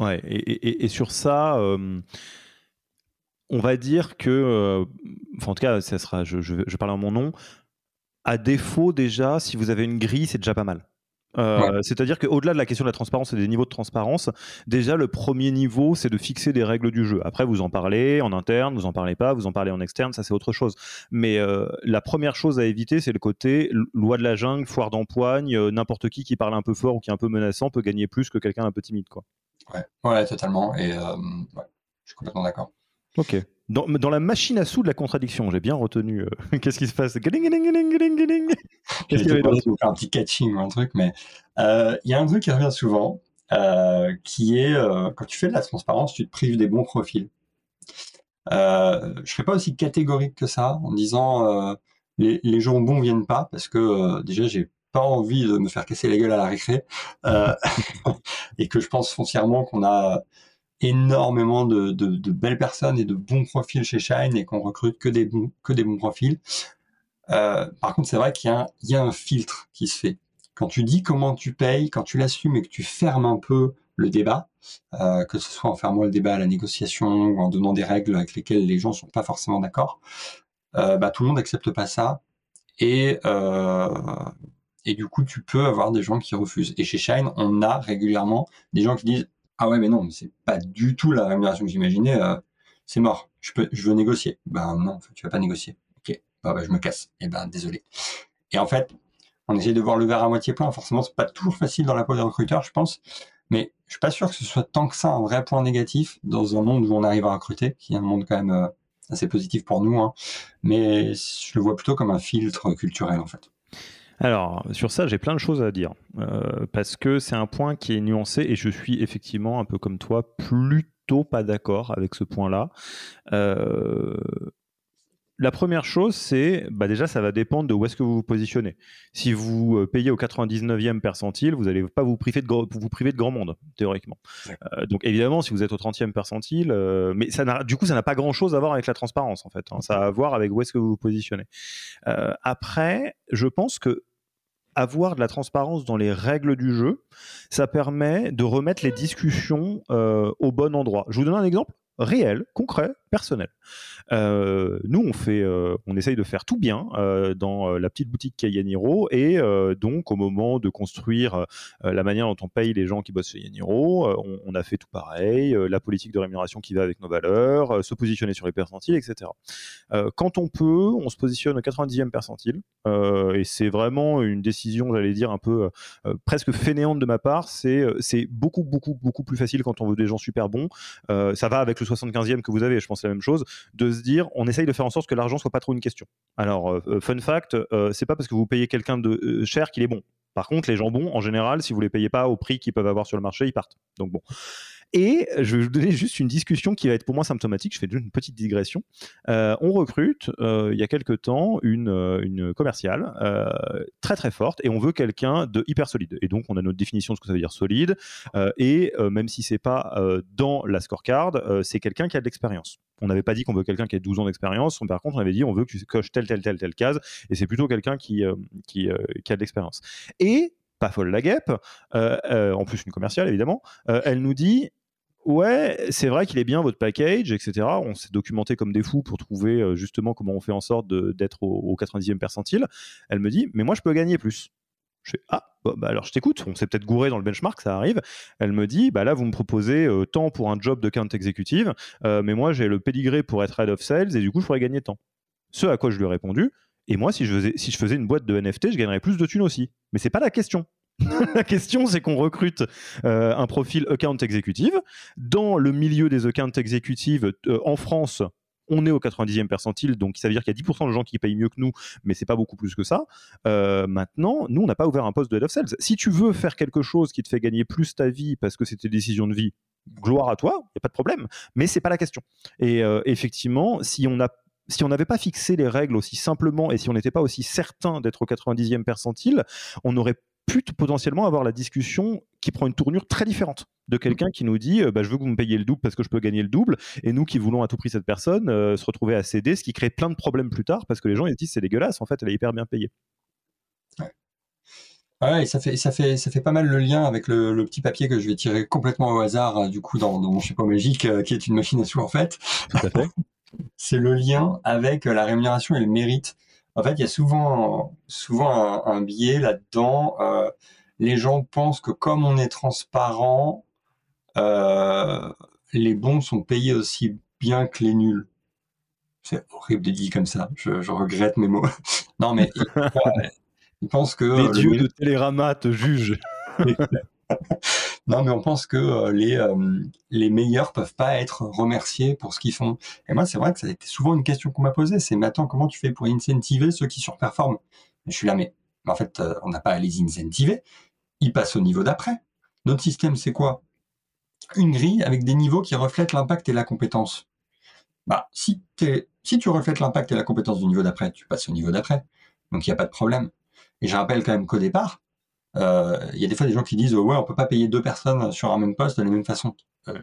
Ouais, et, sur ça, euh, on va dire que, euh, en tout cas, ça sera, je, je, parle en mon nom. À défaut, déjà, si vous avez une grille, c'est déjà pas mal. Euh, c'est-à-dire qu'au-delà de la question de la transparence et des niveaux de transparence, déjà le premier niveau, c'est de fixer des règles du jeu. Après, vous en parlez en interne, vous en parlez pas, vous en parlez en externe, ça c'est autre chose. Mais la première chose à éviter, c'est le côté loi de la jungle, foire d'empoigne, n'importe qui qui parle un peu fort ou qui est un peu menaçant peut gagner plus que quelqu'un un peu timide, quoi. Ouais, ouais totalement. Et euh, je suis complètement d'accord. Ok. Dans, dans, la machine à sous de la contradiction, j'ai bien retenu. Euh, qu'est-ce qui se passe? Qu'est-ce qu'il y avait Un petit catching ou un truc, mais euh, il y a un truc qui revient souvent, qui est quand tu fais de la transparence, tu te prives des bons profils. je ne serais pas aussi catégorique que ça en disant les, les, gens bons viennent pas parce que déjà j'ai pas envie de me faire casser la gueule à la récré euh, et que je pense foncièrement qu'on a énormément de, belles personnes et de bons profils chez Shine et qu'on recrute que des bons que des bons profils. Euh, par contre, c'est vrai qu'il y, a un filtre qui se fait. Quand tu dis comment tu payes, quand tu l'assumes et que tu fermes un peu le débat, euh, que ce soit en fermant le débat à la négociation ou en donnant des règles avec lesquelles les gens sont pas forcément d'accord, bah, tout le monde n'accepte pas ça. Et et du coup, tu peux avoir des gens qui refusent. Et chez Shine, on a régulièrement des gens qui disent Ah ouais, mais non, c'est pas du tout la rémunération que j'imaginais. c'est mort. Je peux, je veux négocier. Ben non, tu vas pas négocier. Ok, bah, bah, je me casse. Et eh ben désolé. Et en fait, on essaie de voir le verre à moitié plein. Forcément, c'est pas toujours facile dans la peau des recruteurs, je pense. Mais je suis pas sûr que ce soit tant que ça un vrai point négatif dans un monde où on arrive à recruter, qui est un monde quand même euh, assez positif pour nous. Hein. Mais je le vois plutôt comme un filtre culturel, en fait. Alors, sur ça, j'ai plein de choses à dire. Euh, parce que c'est un point qui est nuancé et je suis effectivement, un peu comme toi, plutôt pas d'accord avec ce point-là. Euh, la première chose, c'est bah déjà, ça va dépendre de où est-ce que vous vous positionnez. Si vous euh, payez au 99e percentile, vous n'allez pas vous priver de, vous priver de grand monde, théoriquement. Euh, donc évidemment, si vous êtes au 30e percentile, euh, mais ça du coup, ça n'a pas grand-chose à voir avec la transparence, en fait. Hein. Ça a à voir avec où est-ce que vous vous positionnez. après, je pense que avoir de la transparence dans les règles du jeu, ça permet de remettre les discussions au bon endroit. Je vous donne un exemple réel, concret, personnel. Euh, nous, on fait, euh, on essaye de faire tout bien euh, dans la petite boutique Kayaniro et donc au moment de construire la manière dont on paye les gens qui bossent chez Yaniro, on, on, a fait tout pareil, la politique de rémunération qui va avec nos valeurs, se positionner sur les percentiles, etc. quand on peut, on se positionne au 90e percentile et c'est vraiment une décision, j'allais dire un peu presque fainéante de ma part. C'est c'est beaucoup beaucoup beaucoup plus facile quand on veut des gens super bons. ça va avec le 75e que vous avez, je pense la même chose, de se dire on essaye de faire en sorte que l'argent soit pas trop une question. Alors, euh, euh, fun fact, euh, c'est pas parce que vous payez quelqu'un de cher qu'il est bon. Par contre, les jambons, en général, si vous les payez pas au prix qu'ils peuvent avoir sur le marché, ils partent. Donc bon. Et je vais vous donner juste une discussion qui va être pour moi symptomatique. Je fais une petite digression. on recrute il y a quelque temps une, une commerciale très très forte et on veut quelqu'un de hyper solide. Et donc on a notre définition de ce que ça veut dire solide. et même si c'est pas dans la scorecard, c'est quelqu'un qui a de l'expérience. On n'avait pas dit qu'on veut quelqu'un qui a 12 ans d'expérience. Par contre, on avait dit on veut que tu coches telle, telle, telle, telle case. Et c'est plutôt quelqu'un qui, euh, qui, euh, a de l'expérience. Et, pas folle la guêpe, euh, en plus une commerciale évidemment, elle nous dit Ouais, c'est vrai qu'il est bien votre package, etc. On s'est documenté comme des fous pour trouver justement comment on fait en sorte d'être au, au 90e percentile. Elle me dit, mais moi je peux gagner plus. Je fais Ah, bah, alors je t'écoute, on s'est peut-être gouré dans le benchmark, ça arrive. Elle me dit Bah là, vous me proposez euh, tant pour un job de count exécutive, euh, mais moi j'ai le pédigré pour être head of sales et du coup je pourrais gagner tant. Ce à quoi je lui ai répondu Et moi, si je faisais, si je faisais une boîte de NFT, je gagnerais plus de thunes aussi. Mais c'est pas la question. la question, c'est qu'on recrute euh, un profil account exécutive. Dans le milieu des account exécutives en France, on est au 90e percentile, donc ça veut dire qu'il y a 10% de gens qui payent mieux que nous, mais c'est pas beaucoup plus que ça. Euh, maintenant, nous, on n'a pas ouvert un poste de head of sales. Si tu veux faire quelque chose qui te fait gagner plus ta vie parce que c'était décision de vie, gloire à toi, il n'y a pas de problème, mais c'est pas la question. Et euh, effectivement, si on a si on n'avait pas fixé les règles aussi simplement et si on n'était pas aussi certain d'être au 90e percentile, on aurait pu potentiellement avoir la discussion qui prend une tournure très différente de quelqu'un qui nous dit euh, bah, je veux que vous me payiez le double parce que je peux gagner le double et nous qui voulons à tout prix cette personne euh, se retrouver à céder ce qui crée plein de problèmes plus tard parce que les gens ils disent c'est dégueulasse en fait elle est hyper bien payée ouais. et ça fait, ça, fait, ça fait pas mal le lien avec le, petit papier que je vais tirer complètement au hasard, euh, du coup, dans, dans mon support magique, qui est une machine à sous, en fait. c'est le lien avec la rémunération et le mérite. En fait, il y a souvent, souvent un, biais là-dedans. Euh, les gens pensent que comme on est transparent, euh, les bons sont payés aussi bien que les nuls. C'est horrible de dire comme ça. Je, regrette mes mots. non, mais ils, pensent que les dieux de Télérama te jugent. Non, mais on pense que euh, les, euh, les meilleurs peuvent pas être remerciés pour ce qu'ils font. Et moi, c'est vrai que ça a été souvent une question qu'on m'a posée. C'est, mais attends, comment tu fais pour incentiver ceux qui surperforment? Je suis là, mais, en fait, euh, on n'a pas à les incentiver. Ils passent au niveau d'après. Notre système, c'est quoi? Une grille avec des niveaux qui reflètent l'impact et la compétence. Bah, si, si tu reflètes l'impact et la compétence du niveau d'après, tu passes au niveau d'après. Donc, il n'y a pas de problème. Et je rappelle quand même qu'au départ, il y a des fois des gens qui disent ouais on peut pas payer deux personnes sur un même poste de la même façon. Euh,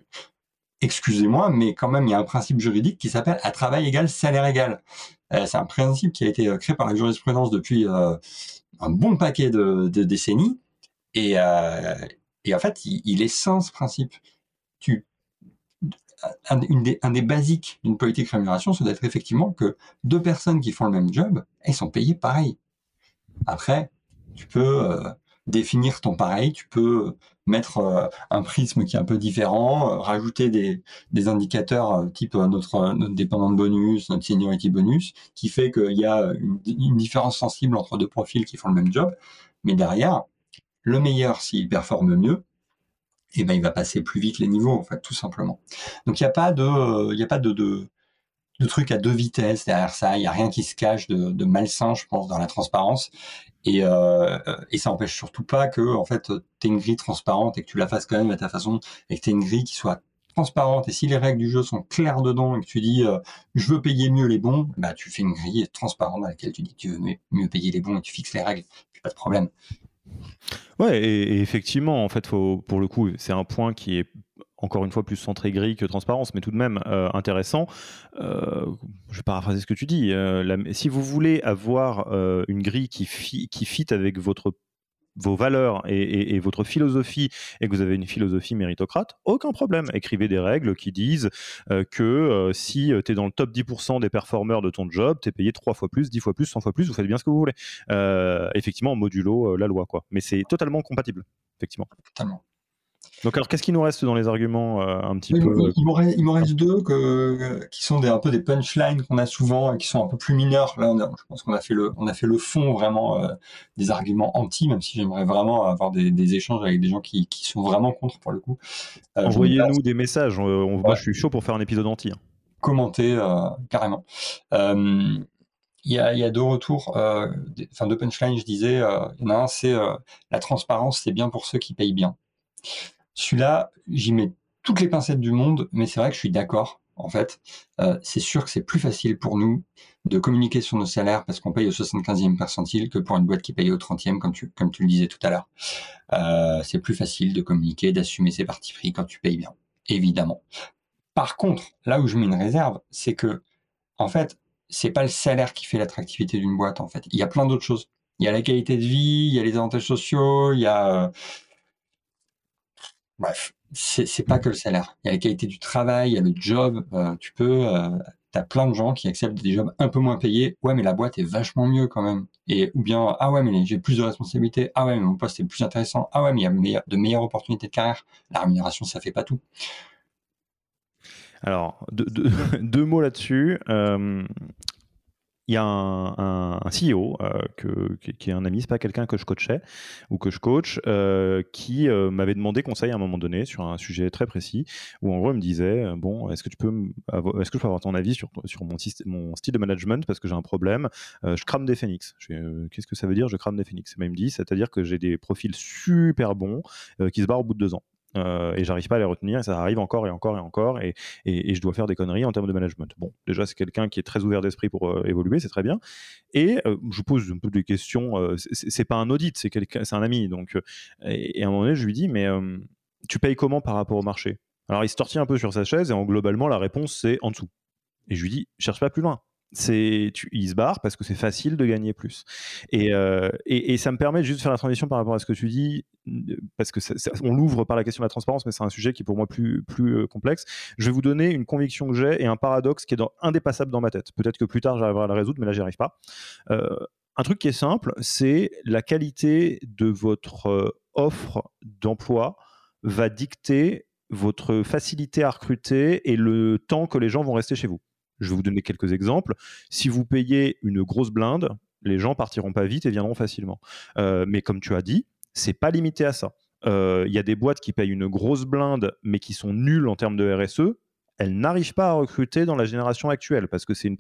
excusez-moi, mais quand même il y a un principe juridique qui s'appelle à travail égal salaire égal. Euh, c'est un principe qui a été créé par la jurisprudence depuis un bon paquet de, décennies et, et, en fait il, est sans ce principe. Tu, un, des, un des basiques d'une politique rémunération, c'est d'être effectivement que deux personnes qui font le même job, elles sont payées pareil. Après, tu peux définir ton pareil. Tu peux mettre un prisme qui est un peu différent, rajouter des, indicateurs type notre, notre dépendant de bonus, notre seniority bonus, qui fait qu'il y a une, différence sensible entre deux profils qui font le même job. Mais derrière, le meilleur, s'il performe mieux, eh ben il va passer plus vite les niveaux en fait tout simplement. Donc il n'y a pas de, de truc à deux vitesses derrière ça, il y a rien qui se cache de, malsain je pense dans la transparence. Et, euh, ça empêche surtout pas que en fait tu une grille transparente et que tu la fasses quand même à ta façon et que tu une grille qui soit transparente. Et si les règles du jeu sont claires dedans et que tu dis euh, je veux payer mieux les bons, bah tu fais une grille transparente dans laquelle tu dis tu veux mieux payer les bons et tu fixes les règles, pas de problème. Ouais, et, effectivement, en fait, pour le coup, c'est un point qui est encore une fois plus centré gris que transparence, mais tout de même euh, intéressant. Euh, je vais paraphraser ce que tu dis. Euh, si vous voulez avoir une grille qui, qui fit avec vos valeurs et, votre philosophie et que vous avez une philosophie méritocrate, aucun problème. Écrivez des règles qui disent que si tu es dans le top 10% des performeurs de ton job, tu es payé 3 fois plus, 10 fois plus, 100 fois plus, vous faites bien ce que vous voulez. effectivement, modulo la loi, quoi. Mais c'est totalement compatible, effectivement. Totalement. Donc alors qu'est-ce qui nous reste dans les arguments euh, un petit peu euh, Il m'en reste, deux que, qui sont des, un peu des punchlines qu'on a souvent et qui sont un peu plus mineurs. Là, on a, je pense qu'on a fait le, on a fait le fond vraiment euh, des arguments anti, même si j'aimerais vraiment avoir des, des, échanges avec des gens qui, qui, sont vraiment contre pour le coup. Envoyez-nous des messages. On, Moi, je suis chaud pour faire un épisode anti. Commenter carrément. Il y, a, il y, a, deux retours, enfin deux punchlines, je disais. il y en a un, c'est la transparence, c'est bien pour ceux qui payent bien. Celui-là, j'y mets toutes les pincettes du monde, mais c'est vrai que je suis d'accord. En fait, euh, c'est sûr que c'est plus facile pour nous de communiquer sur nos salaires parce qu'on paye au 75e percentile que pour une boîte qui paye au 30e, comme tu, le disais tout à l'heure. Euh, c'est plus facile de communiquer, d'assumer ses parties pris quand tu payes bien, évidemment. Par contre, là où je mets une réserve, c'est que, en fait, c'est pas le salaire qui fait l'attractivité d'une boîte. En fait, il y a plein d'autres choses. Il y a la qualité de vie, il y a les avantages sociaux, il y a euh, Bref, c'est pas que le salaire. Il y a la qualité du travail, il y a le job. Euh, tu peux, euh, t'as plein de gens qui acceptent des jobs un peu moins payés. Ouais, mais la boîte est vachement mieux quand même. Et ou bien ah ouais, mais j'ai plus de responsabilités. Ah ouais, mais mon poste est plus intéressant. Ah ouais, mais il y a de meilleures opportunités de carrière. La rémunération, ça fait pas tout. Alors, deux, mots là-dessus. Euh, il y a un, CEO euh, qui, est un ami, c'est pas quelqu'un que je coachais ou que je coach, euh, qui euh, m'avait demandé conseil à un moment donné sur un sujet très précis, où en gros il me disait bon, est-ce que tu peux, est-ce que je peux avoir ton avis sur, sur mon, style de management parce que j'ai un problème, je crame des phénix. Qu'est-ce que ça veut dire Je crame des phénix? Il me dit, c'est-à-dire que j'ai des profils super bons qui se barrent au bout de deux ans. Euh, et j'arrive pas à les retenir et ça arrive encore et encore et encore et, et, je dois faire des conneries en termes de management. Bon, déjà c'est quelqu'un qui est très ouvert d'esprit pour euh, évoluer, c'est très bien. Et euh, je pose un peu des questions. c'est pas un audit, c'est un ami. Donc et, à un moment donné, je lui dis mais tu payes comment par rapport au marché? Alors il se tortille un peu sur sa chaise et en globalement la réponse c'est en dessous. Et je lui dis cherche pas plus loin c'est il se barre parce que c'est facile de gagner plus. Et, euh, et, ça me permet juste de faire la transition par rapport à ce que tu dis parce que on l'ouvre par la question de la transparence mais c'est un sujet qui est pour moi plus euh, complexe. Je vais vous donner une conviction que j'ai et un paradoxe qui est indépassable dans ma tête. Peut-être que plus tard j'arriverai à la résoudre mais là j'y arrive pas. Euh, un truc qui est simple c'est la qualité de votre offre d'emploi va dicter votre facilité à recruter et le temps que les gens vont rester chez vous je vais vous donner quelques exemples. Si vous payez une grosse blinde, les gens partiront pas vite et viendront facilement. Euh, mais comme tu as dit, c'est pas limité à ça. Euh, il y a des boîtes qui payent une grosse blinde, mais qui sont nulles en termes de RSE. Elles n'arrivent pas à recruter dans la génération actuelle parce que c'est une,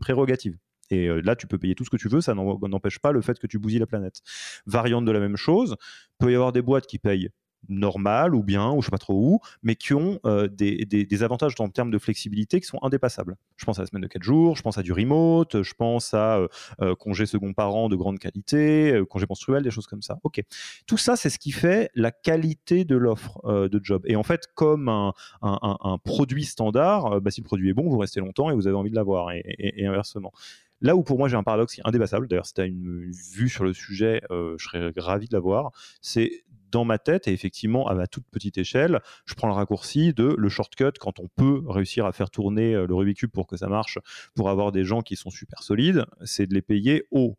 prérogative. Et euh, là, tu peux payer tout ce que tu veux, ça n'empêche pas le fait que tu bousilles la planète. Variante de la même chose, peut y avoir des boîtes qui payent normales ou bien, ou je sais pas trop où, mais qui ont euh, des, des, avantages en termes de flexibilité qui sont indépassables. Je pense à la semaine de 4 jours, je pense à du remote, je pense à euh, euh, congé second parent de grande qualité, congé menstruel, des choses comme ça. Ok. Tout ça, c'est ce qui fait la qualité de l'offre de job. Et en fait, comme un, un, un produit standard, bah, si le produit est bon, vous restez longtemps et vous avez envie de l'avoir, et, inversement. Là où pour moi j'ai un paradoxe indépassable, d'ailleurs si tu as une vue sur le sujet, je serais ravi de l'avoir, c'est dans ma tête, et effectivement, à ma toute petite échelle, je prends le raccourci de le shortcut quand on peut réussir à faire tourner euh, le Rubik's Cube pour que ça marche, pour avoir des gens qui sont super solides, c'est de les payer au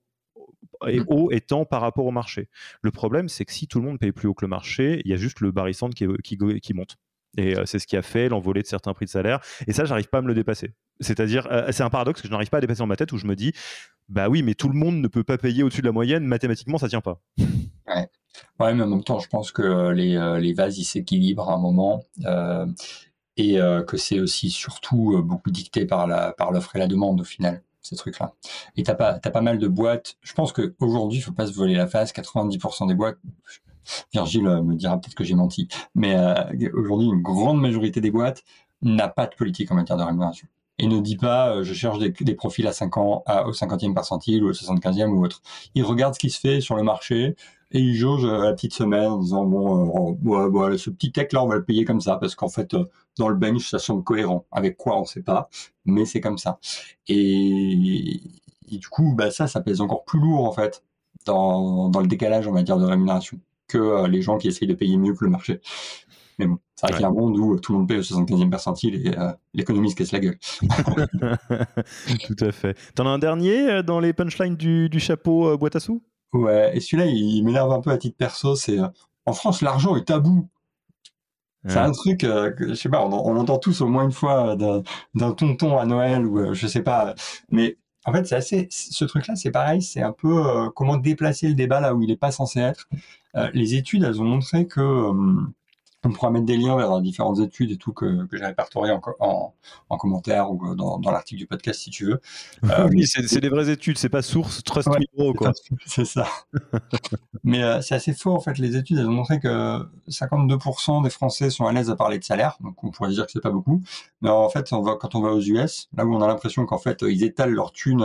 et mm. haut étant par rapport au marché. Le problème, c'est que si tout le monde paye plus haut que le marché, il y a juste le barycentre qui, qui, qui monte. Et c'est ce qui a fait l'envolée de certains prix de salaire. Et ça, j'arrive pas à me le dépasser. C'est-à-dire, c'est un paradoxe que je n'arrive pas à dépasser dans ma tête où je me dis, bah oui, mais tout le monde ne peut pas payer au-dessus de la moyenne. Mathématiquement, ça tient pas. Ouais. mais en même temps, je pense que les, les vases, ils s'équilibrent à un moment. Euh, et euh, que c'est aussi surtout euh, beaucoup dicté par la par l'offre et la demande au final ces trucs-là. Et t'as pas t'as pas mal de boîtes. Je pense qu'aujourd'hui, il faut pas se voler la face. 90% des boîtes. Virgile euh, me dira peut-être que j'ai menti, mais aujourd'hui, une grande majorité des boîtes n'a pas de politique en matière de rémunération et ne dit pas je cherche des, profils à 5 ans, au 50e percentile ou au 75e ou autre. Il regarde ce qui se fait sur le marché, et il jauge euh, la petite semaine en disant bon, euh, ce petit tech là, on va le payer comme ça parce qu'en fait, euh, dans le bench, ça semble cohérent. Avec quoi, on sait pas, mais c'est comme ça. Et, du coup, bah, ça, ça pèse encore plus lourd en fait dans, dans le décalage en matière de rémunération que les gens qui essayent de payer mieux que le marché. Mais bon, c'est vrai qu'il y a un monde où tout le monde paye au 75e percentile et l'économie se casse la gueule. tout à fait. T'en as un dernier dans les punchlines du, du chapeau boîte à sous? Ouais, et celui-là, il m'énerve un peu à titre perso. C'est euh, en France, l'argent est tabou. C'est un truc, euh, que, je sais pas, on, on, entend tous au moins une fois d'un tonton à Noël ou euh, je sais pas. Mais en fait, c'est assez. Ce truc-là, c'est pareil. C'est un peu comment déplacer le débat là où il est pas censé être. les études, elles ont montré que on pourra mettre des liens vers différentes études et tout que, que j'ai répertorié en, en, en, commentaire ou euh, dans, dans l'article du podcast si tu veux. Euh, oui, c'est des vraies études, c'est pas source Trust ouais, quoi. C'est ça. Mais euh, c'est assez faux en fait. Les études elles ont montré que 52% des Français sont à l'aise à parler de salaire, donc on pourrait dire que c'est pas beaucoup. Mais en fait, on va, quand on va aux US, là où on a l'impression qu'en fait ils étalent leur thune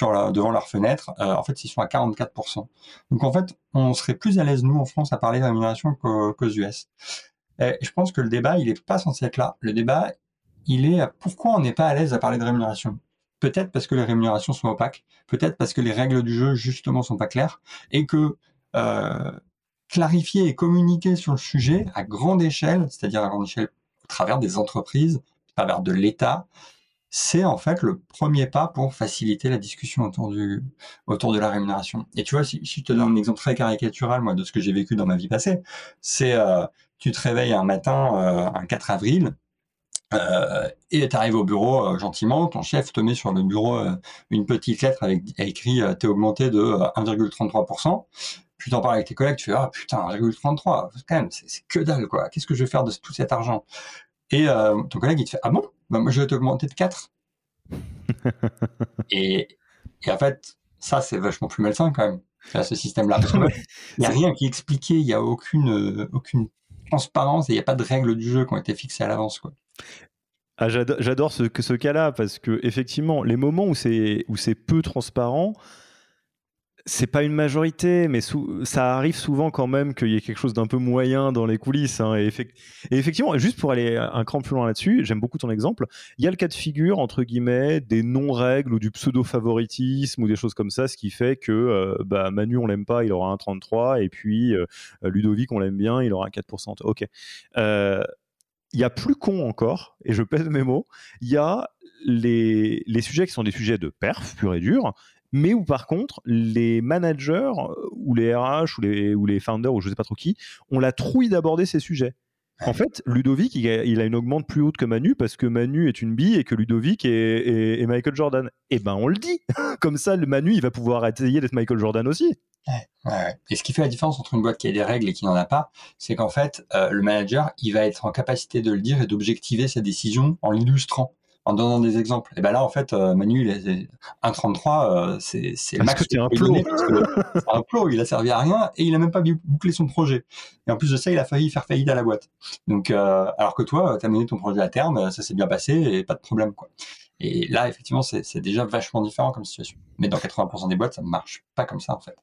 devant leur fenêtre, en fait ils sont à 44%. Donc en fait, on serait plus à l'aise nous en France à parler de rémunération qu'aux US. Et je pense que le débat, il n'est pas censé être là. Le débat, il est pourquoi on n'est pas à l'aise à parler de rémunération? Peut-être parce que les rémunérations sont opaques, peut-être parce que les règles du jeu justement sont pas claires, et que euh, clarifier et communiquer sur le sujet à grande échelle, c'est-à-dire à grande échelle au travers des entreprises, à travers de l'État, c'est en fait le premier pas pour faciliter la discussion autour du autour de la rémunération. Et tu vois, si, si je te donne un exemple très caricatural moi de ce que j'ai vécu dans ma vie passée, c'est euh, tu te réveilles un matin, euh, un 4 avril, euh, et tu arrives au bureau euh, gentiment, ton chef te met sur le bureau euh, une petite lettre avec écrit euh, t'es augmenté de 1,33%. Tu t'en parles avec tes collègues, tu fais ah putain 1,33, quand même c'est que dalle quoi. Qu'est-ce que je vais faire de tout cet argent? Et ton collègue il te fait ah bon, bah, moi je vais t'augmenter de 4. et, et en fait ça c'est vachement plus malsain quand même. ce système-là. Il n'y a rien qui est expliqué, il n'y a aucune, aucune transparence et il n'y a pas de règles du jeu qui ont été fixées à l'avance. Quoi. Ah, j'adore ce, ce cas-là parce que effectivement, les moments où c'est où c'est peu transparent, c'est pas une majorité, mais ça arrive souvent quand même qu'il y ait quelque chose d'un peu moyen dans les coulisses. Hein, et, effectivement, juste pour aller un cran plus loin là-dessus, j'aime beaucoup ton exemple. Il y a le cas de figure entre guillemets des non-règles ou du pseudo-favoritisme ou des choses comme ça, ce qui fait que euh, bah, Manu on l'aime pas, il aura un 33, et puis euh, Ludovic on l'aime bien, il aura un 4%. Ok. Euh, il y a plus con encore, et je pèse mes mots, il y a les, les, sujets qui sont des sujets de perf, pur et dur, mais où par contre les managers euh, ou les RH ou les, ou les founders ou je sais pas trop qui ont la trouille d'aborder ces sujets. En fait, Ludovic, il a, il a, une augmente plus haute que Manu parce que Manu est une bille et que Ludovic est, est, Michael Jordan. Eh ben, on le dit. Comme ça, le Manu, il va pouvoir essayer d'être Michael Jordan aussi. Ouais, ouais. Et ce qui fait la différence entre une boîte qui a des règles et qui n'en a pas, c'est qu'en fait, euh, le manager, il va être en capacité de le dire et d'objectiver sa décision en l'illustrant en donnant des exemples. Et ben là, en fait, euh, Manu, il est 1,33, euh, c'est c'est le max. C'est un plot. un plot, il a servi à rien et il a même pas bouclé son projet. Et en plus de ça, il a failli faire faillite à la boîte. Donc, euh, alors que toi, tu as mené ton projet à terme, ça s'est bien passé et pas de problème, quoi. Et là, effectivement, c'est déjà vachement différent comme situation. Mais dans 80% des boîtes, ça ne marche pas comme ça, en fait.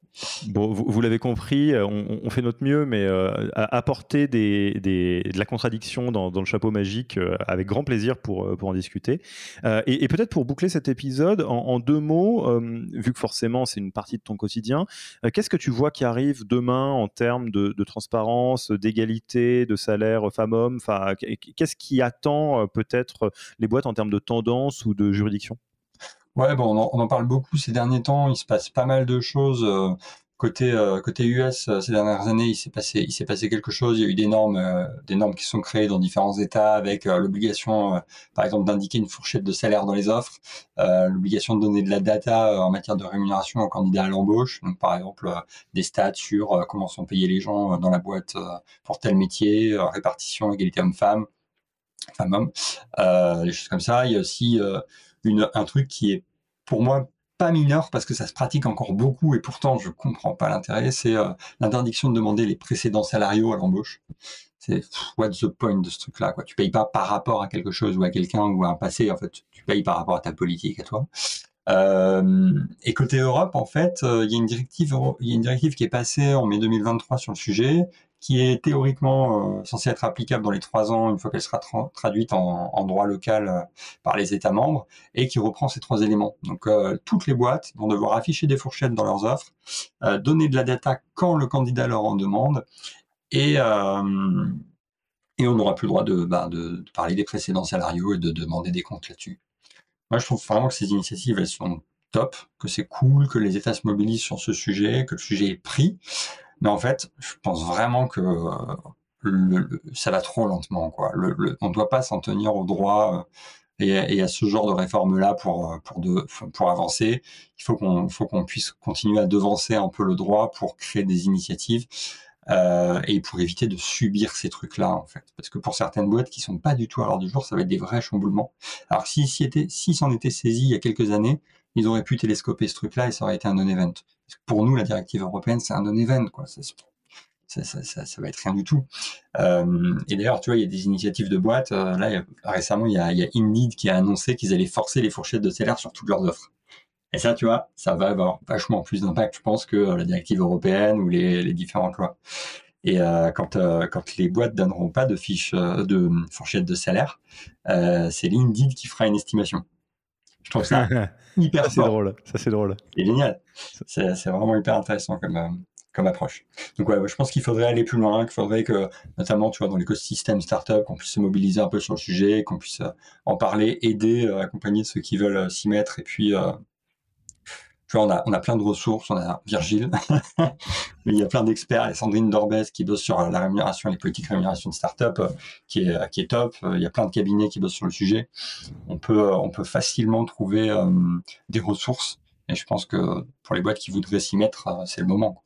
Bon, vous, l'avez compris, euh, on, fait notre mieux, mais euh, apporter de la contradiction dans, le chapeau magique euh, avec grand plaisir pour, en discuter. Et, peut-être pour boucler cet épisode, en, deux mots, vu que forcément c'est une partie de ton quotidien, qu'est-ce que tu vois qui arrive demain en termes de, de transparence, d'égalité, de salaire femmes-hommes? Qu'est-ce qui attend peut-être les boîtes en termes de tendance de juridiction? Ouais, bon, on en, parle beaucoup ces derniers temps. Il se passe pas mal de choses. Côté euh, côté US, euh, ces dernières années, il s'est passé quelque chose. Il y a eu des normes euh, des normes qui sont créées dans différents États avec l'obligation, par exemple, d'indiquer une fourchette de salaire dans les offres, l'obligation de donner de la data en matière de rémunération aux candidats à l'embauche. Par exemple, des stats sur comment sont payés les gens dans la boîte pour tel métier, répartition, égalité homme-femme, femme-homme, des choses comme ça. Il y a aussi une, un truc qui est pour moi pas mineur parce que ça se pratique encore beaucoup et pourtant je comprends pas l'intérêt, c'est euh, l'interdiction de demander les précédents salariaux à l'embauche. C'est what's the point de ce truc-là quoi. Tu payes pas par rapport à quelque chose ou à quelqu'un ou à un passé en fait, tu payes par rapport à ta politique à toi. Euh, et côté Europe, en fait, euh, il y il y a une directive qui est passée en mai 2023 sur le sujet, qui est théoriquement euh, censée être applicable dans les trois ans une fois qu'elle sera traduite en, droit local euh, par les États membres et qui reprend ces trois éléments. Donc euh, toutes les boîtes vont devoir afficher des fourchettes dans leurs offres, donner de la data quand le candidat leur en demande et et on n'aura plus le droit de, de, parler des précédents salariaux et de demander des comptes là-dessus. Moi, je trouve vraiment que ces initiatives, elles sont top, que c'est cool, que les États se mobilisent sur ce sujet, que le sujet est pris. Mais en fait, je pense vraiment que euh, ça va trop lentement. Quoi. On ne doit pas s'en tenir au droit euh, et, à ce genre de réforme-là pour, euh, avancer. Il faut qu'on puisse continuer à devancer un peu le droit pour créer des initiatives. Et pour éviter de subir ces trucs-là, en fait. Parce que pour certaines boîtes qui sont pas du tout à l'heure du jour, ça va être des vrais chamboulements. Alors, s'ils s'en étaient saisis il y a quelques années, ils auraient pu télescoper ce truc-là et ça aurait été un non-event. Pour nous, la directive européenne, c'est un non-event, quoi. Ça, ça, ça, ça, va être rien du tout. Euh, et d'ailleurs, tu vois, il y a des initiatives de boîtes. Euh, là, récemment, il y, a, Indeed qui a annoncé qu'ils allaient forcer les fourchettes de salaire sur toutes leurs offres. Et ça, tu vois, ça va avoir vachement plus d'impact, je pense, que euh, la directive européenne ou les, différentes lois. Et quand, quand les boîtes donneront pas de fiches de fourchettes de salaire, c'est l'Indeed qui fera une estimation. Je trouve ça hyper ça, c'est drôle. Ça, c'est drôle. C'est génial. C'est, c'est vraiment hyper intéressant comme, euh, comme approche. Donc, ouais, je pense qu'il faudrait aller plus loin, qu'il faudrait que, notamment, tu vois, dans l'écosystème startup, qu'on puisse se mobiliser un peu sur le sujet, qu'on puisse euh, en parler, aider, euh, accompagner ceux qui veulent s'y mettre et puis on a, plein de ressources, on a Virgile, il y a plein d'experts, Sandrine Dorbès qui bosse sur la rémunération, les politiques de rémunération de start-up, euh, qui est, qui est top, il y a plein de cabinets qui bossent sur le sujet. On peut, on peut facilement trouver euh, des ressources, et je pense que pour les boîtes qui voudraient s'y mettre, euh, c'est le moment.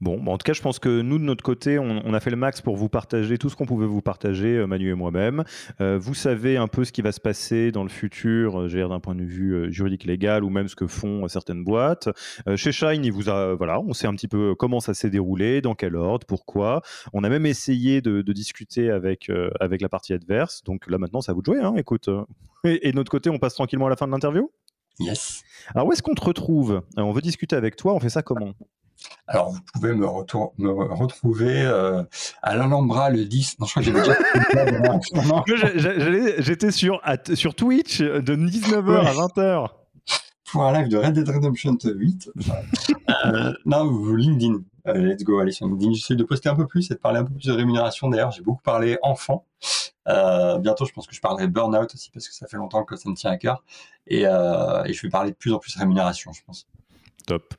Bon, en tout cas, je pense que nous, de notre côté, on, a fait le max pour vous partager tout ce qu'on pouvait vous partager, euh, Manu et moi-même. Euh, vous savez un peu ce qui va se passer dans le futur, euh, d'un point de vue juridique légal ou même ce que font certaines boîtes. chez Shine, il vous a, voilà, on sait un petit peu comment ça s'est déroulé, dans quel ordre, pourquoi. On a même essayé de, discuter avec, avec la partie adverse. Donc là, maintenant, ça vous de jouer, hein, écoute. Et, et de notre côté, on passe tranquillement à la fin de l'interview? Yes. Alors, où est-ce qu'on te retrouve? On veut discuter avec toi, on fait ça comment? Alors, vous pouvez me, retrouver euh, à l'Alhambra le 10. Non, je crois que j'avais déjà. J'étais sur, sur Twitch de 19h à 20h. Pour un live de Red Dead Redemption 8. euh, non, LinkedIn. Euh, let's go, allez sur LinkedIn. J'essaie de poster un peu plus et de parler un peu plus de rémunération. D'ailleurs, j'ai beaucoup parlé enfant. Euh, bientôt, je pense que je parlerai burn-out aussi parce que ça fait longtemps que ça me tient à cœur. Et, et je vais parler de plus en plus rémunération, je pense. Top.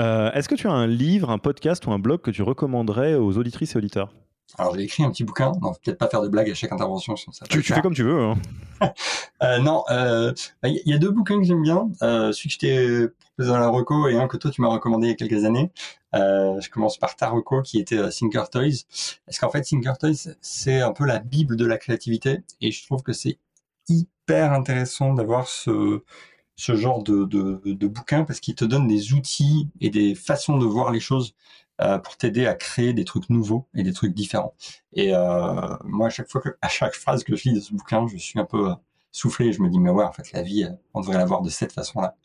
Euh, est-ce que tu as un livre, un podcast ou un blog que tu recommanderais aux auditrices et auditeurs? Alors j'ai écrit un petit bouquin, non peut-être pas faire de blagues à chaque intervention. Ça tu, fais comme tu veux. Hein. euh, non, il euh, bah, y, a deux bouquins que j'aime bien. Euh, celui que je t'ai proposé dans la reco et un que toi tu m'as recommandé il y a quelques années. Je commence par ta reco qui était Thinker Toys. Parce qu'en fait Thinker Toys c'est un peu la bible de la créativité et je trouve que c'est hyper intéressant d'avoir ce ce genre de, de, de bouquin parce qu'il te donne des outils et des façons de voir les choses euh, pour t'aider à créer des trucs nouveaux et des trucs différents. Et euh, moi, à chaque fois que, à chaque phrase que je lis de ce bouquin, je suis un peu euh, soufflé. Je me dis, mais ouais, en fait, la vie, on devrait la voir de cette façon-là.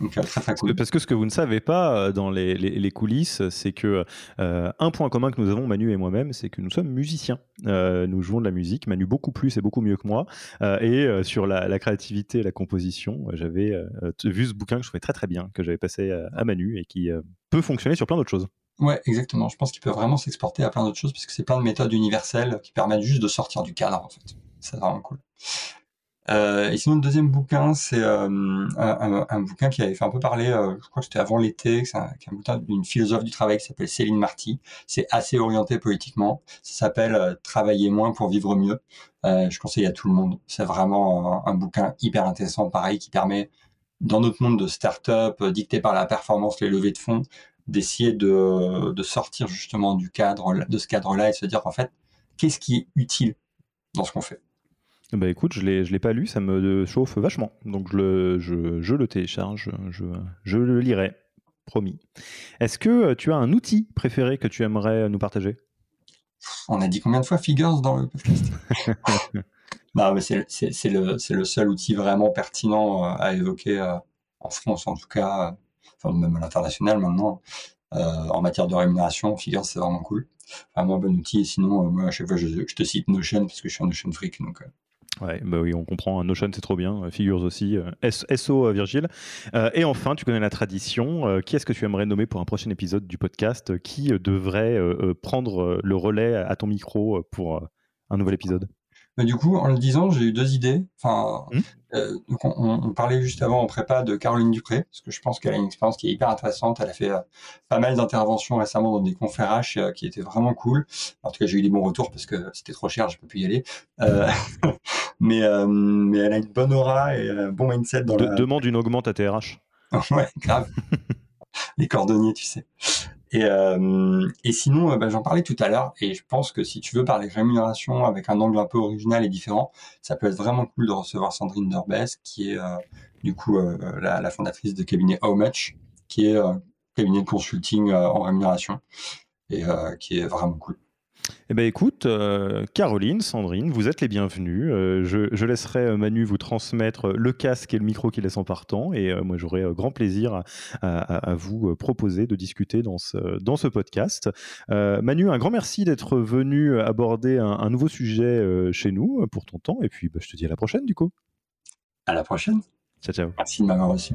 Donc, euh, très, très cool. Parce que ce que vous ne savez pas euh, dans les, les, coulisses, c'est que euh, un point commun que nous avons, Manu et moi-même, c'est que nous sommes musiciens. nous jouons de la musique, Manu beaucoup plus et beaucoup mieux que moi. et sur la, la, créativité et la composition, j'avais vu ce bouquin que je trouvais très très bien, que j'avais passé à, Manu et qui peut fonctionner sur plein d'autres choses. Ouais, exactement. Je pense qu'il peut vraiment s'exporter à plein d'autres choses puisque c'est plein de méthodes universelles qui permettent juste de sortir du cadre en fait. C'est vraiment cool. Euh, et sinon, le deuxième bouquin, c'est euh, un, un, bouquin qui avait fait un peu parler, euh, je crois que c'était avant l'été, c'est un, un, bouquin d'une philosophe du travail qui s'appelle Céline Marty. C'est assez orienté politiquement. Ça s'appelle Travailler moins pour vivre mieux. je conseille à tout le monde. C'est vraiment un, un, bouquin hyper intéressant, pareil, qui permet, dans notre monde de start-up, dicté par la performance, les levées de fonds, d'essayer de, de sortir justement du cadre, de ce cadre-là et se dire, en fait, qu'est-ce qui est utile dans ce qu'on fait? Bah écoute, je ne l'ai pas lu, ça me chauffe vachement. Donc je le, je, je le télécharge, je, je, le lirai, promis. Est-ce que euh, tu as un outil préféré que tu aimerais nous partager? On a dit combien de fois Figures dans le podcast? Mais c'est le, le, seul outil vraiment pertinent euh, à évoquer euh, en France, en tout cas, enfin, même à l'international maintenant. en matière de rémunération, Figures, c'est vraiment cool. Vraiment un bon outil. Et sinon, moi, à chaque fois, je, je, te cite Notion parce que je suis un Notion freak. Donc, Ouais, bah oui, on comprend. Notion, c'est trop bien. Figures aussi. Euh, SO, euh, Virgile. Euh, et enfin, tu connais la tradition. qui est-ce que tu aimerais nommer pour un prochain épisode du podcast Qui devrait prendre le relais à ton micro pour un nouvel épisode? Mais du coup, en le disant, j'ai eu deux idées. Enfin, mmh. euh, on, parlait juste avant en prépa de Caroline Dupré, parce que je pense qu'elle a une expérience qui est hyper intéressante. Elle a fait euh, pas mal d'interventions récemment dans des conférences euh, qui étaient vraiment cool. En tout cas, j'ai eu des bons retours parce que c'était trop cher, je peux plus y aller. mais, mais elle a une bonne aura et un bon mindset dans la... Demande une augmente à TRH. ouais, grave. Les cordonniers, tu sais. Et, euh, et sinon, euh, bah, j'en parlais tout à l'heure, et je pense que si tu veux parler rémunération avec un angle un peu original et différent, ça peut être vraiment cool de recevoir Sandrine Derbès, qui est euh, du coup la, la, fondatrice de cabinet How Much, qui est cabinet de consulting en rémunération, et qui est vraiment cool. Eh bien écoute, euh, Caroline, Sandrine, vous êtes les bienvenus. Euh, je, laisserai euh, Manu vous transmettre le casque et le micro qu'il laisse en partant. Et moi, j'aurai grand plaisir à, vous proposer de discuter dans ce, dans ce podcast. Manu, un grand merci d'être venu aborder un, nouveau sujet chez nous pour ton temps. Et puis, bah, je te dis à la prochaine, du coup. À la prochaine. Ciao, ciao. Merci de m'avoir reçu.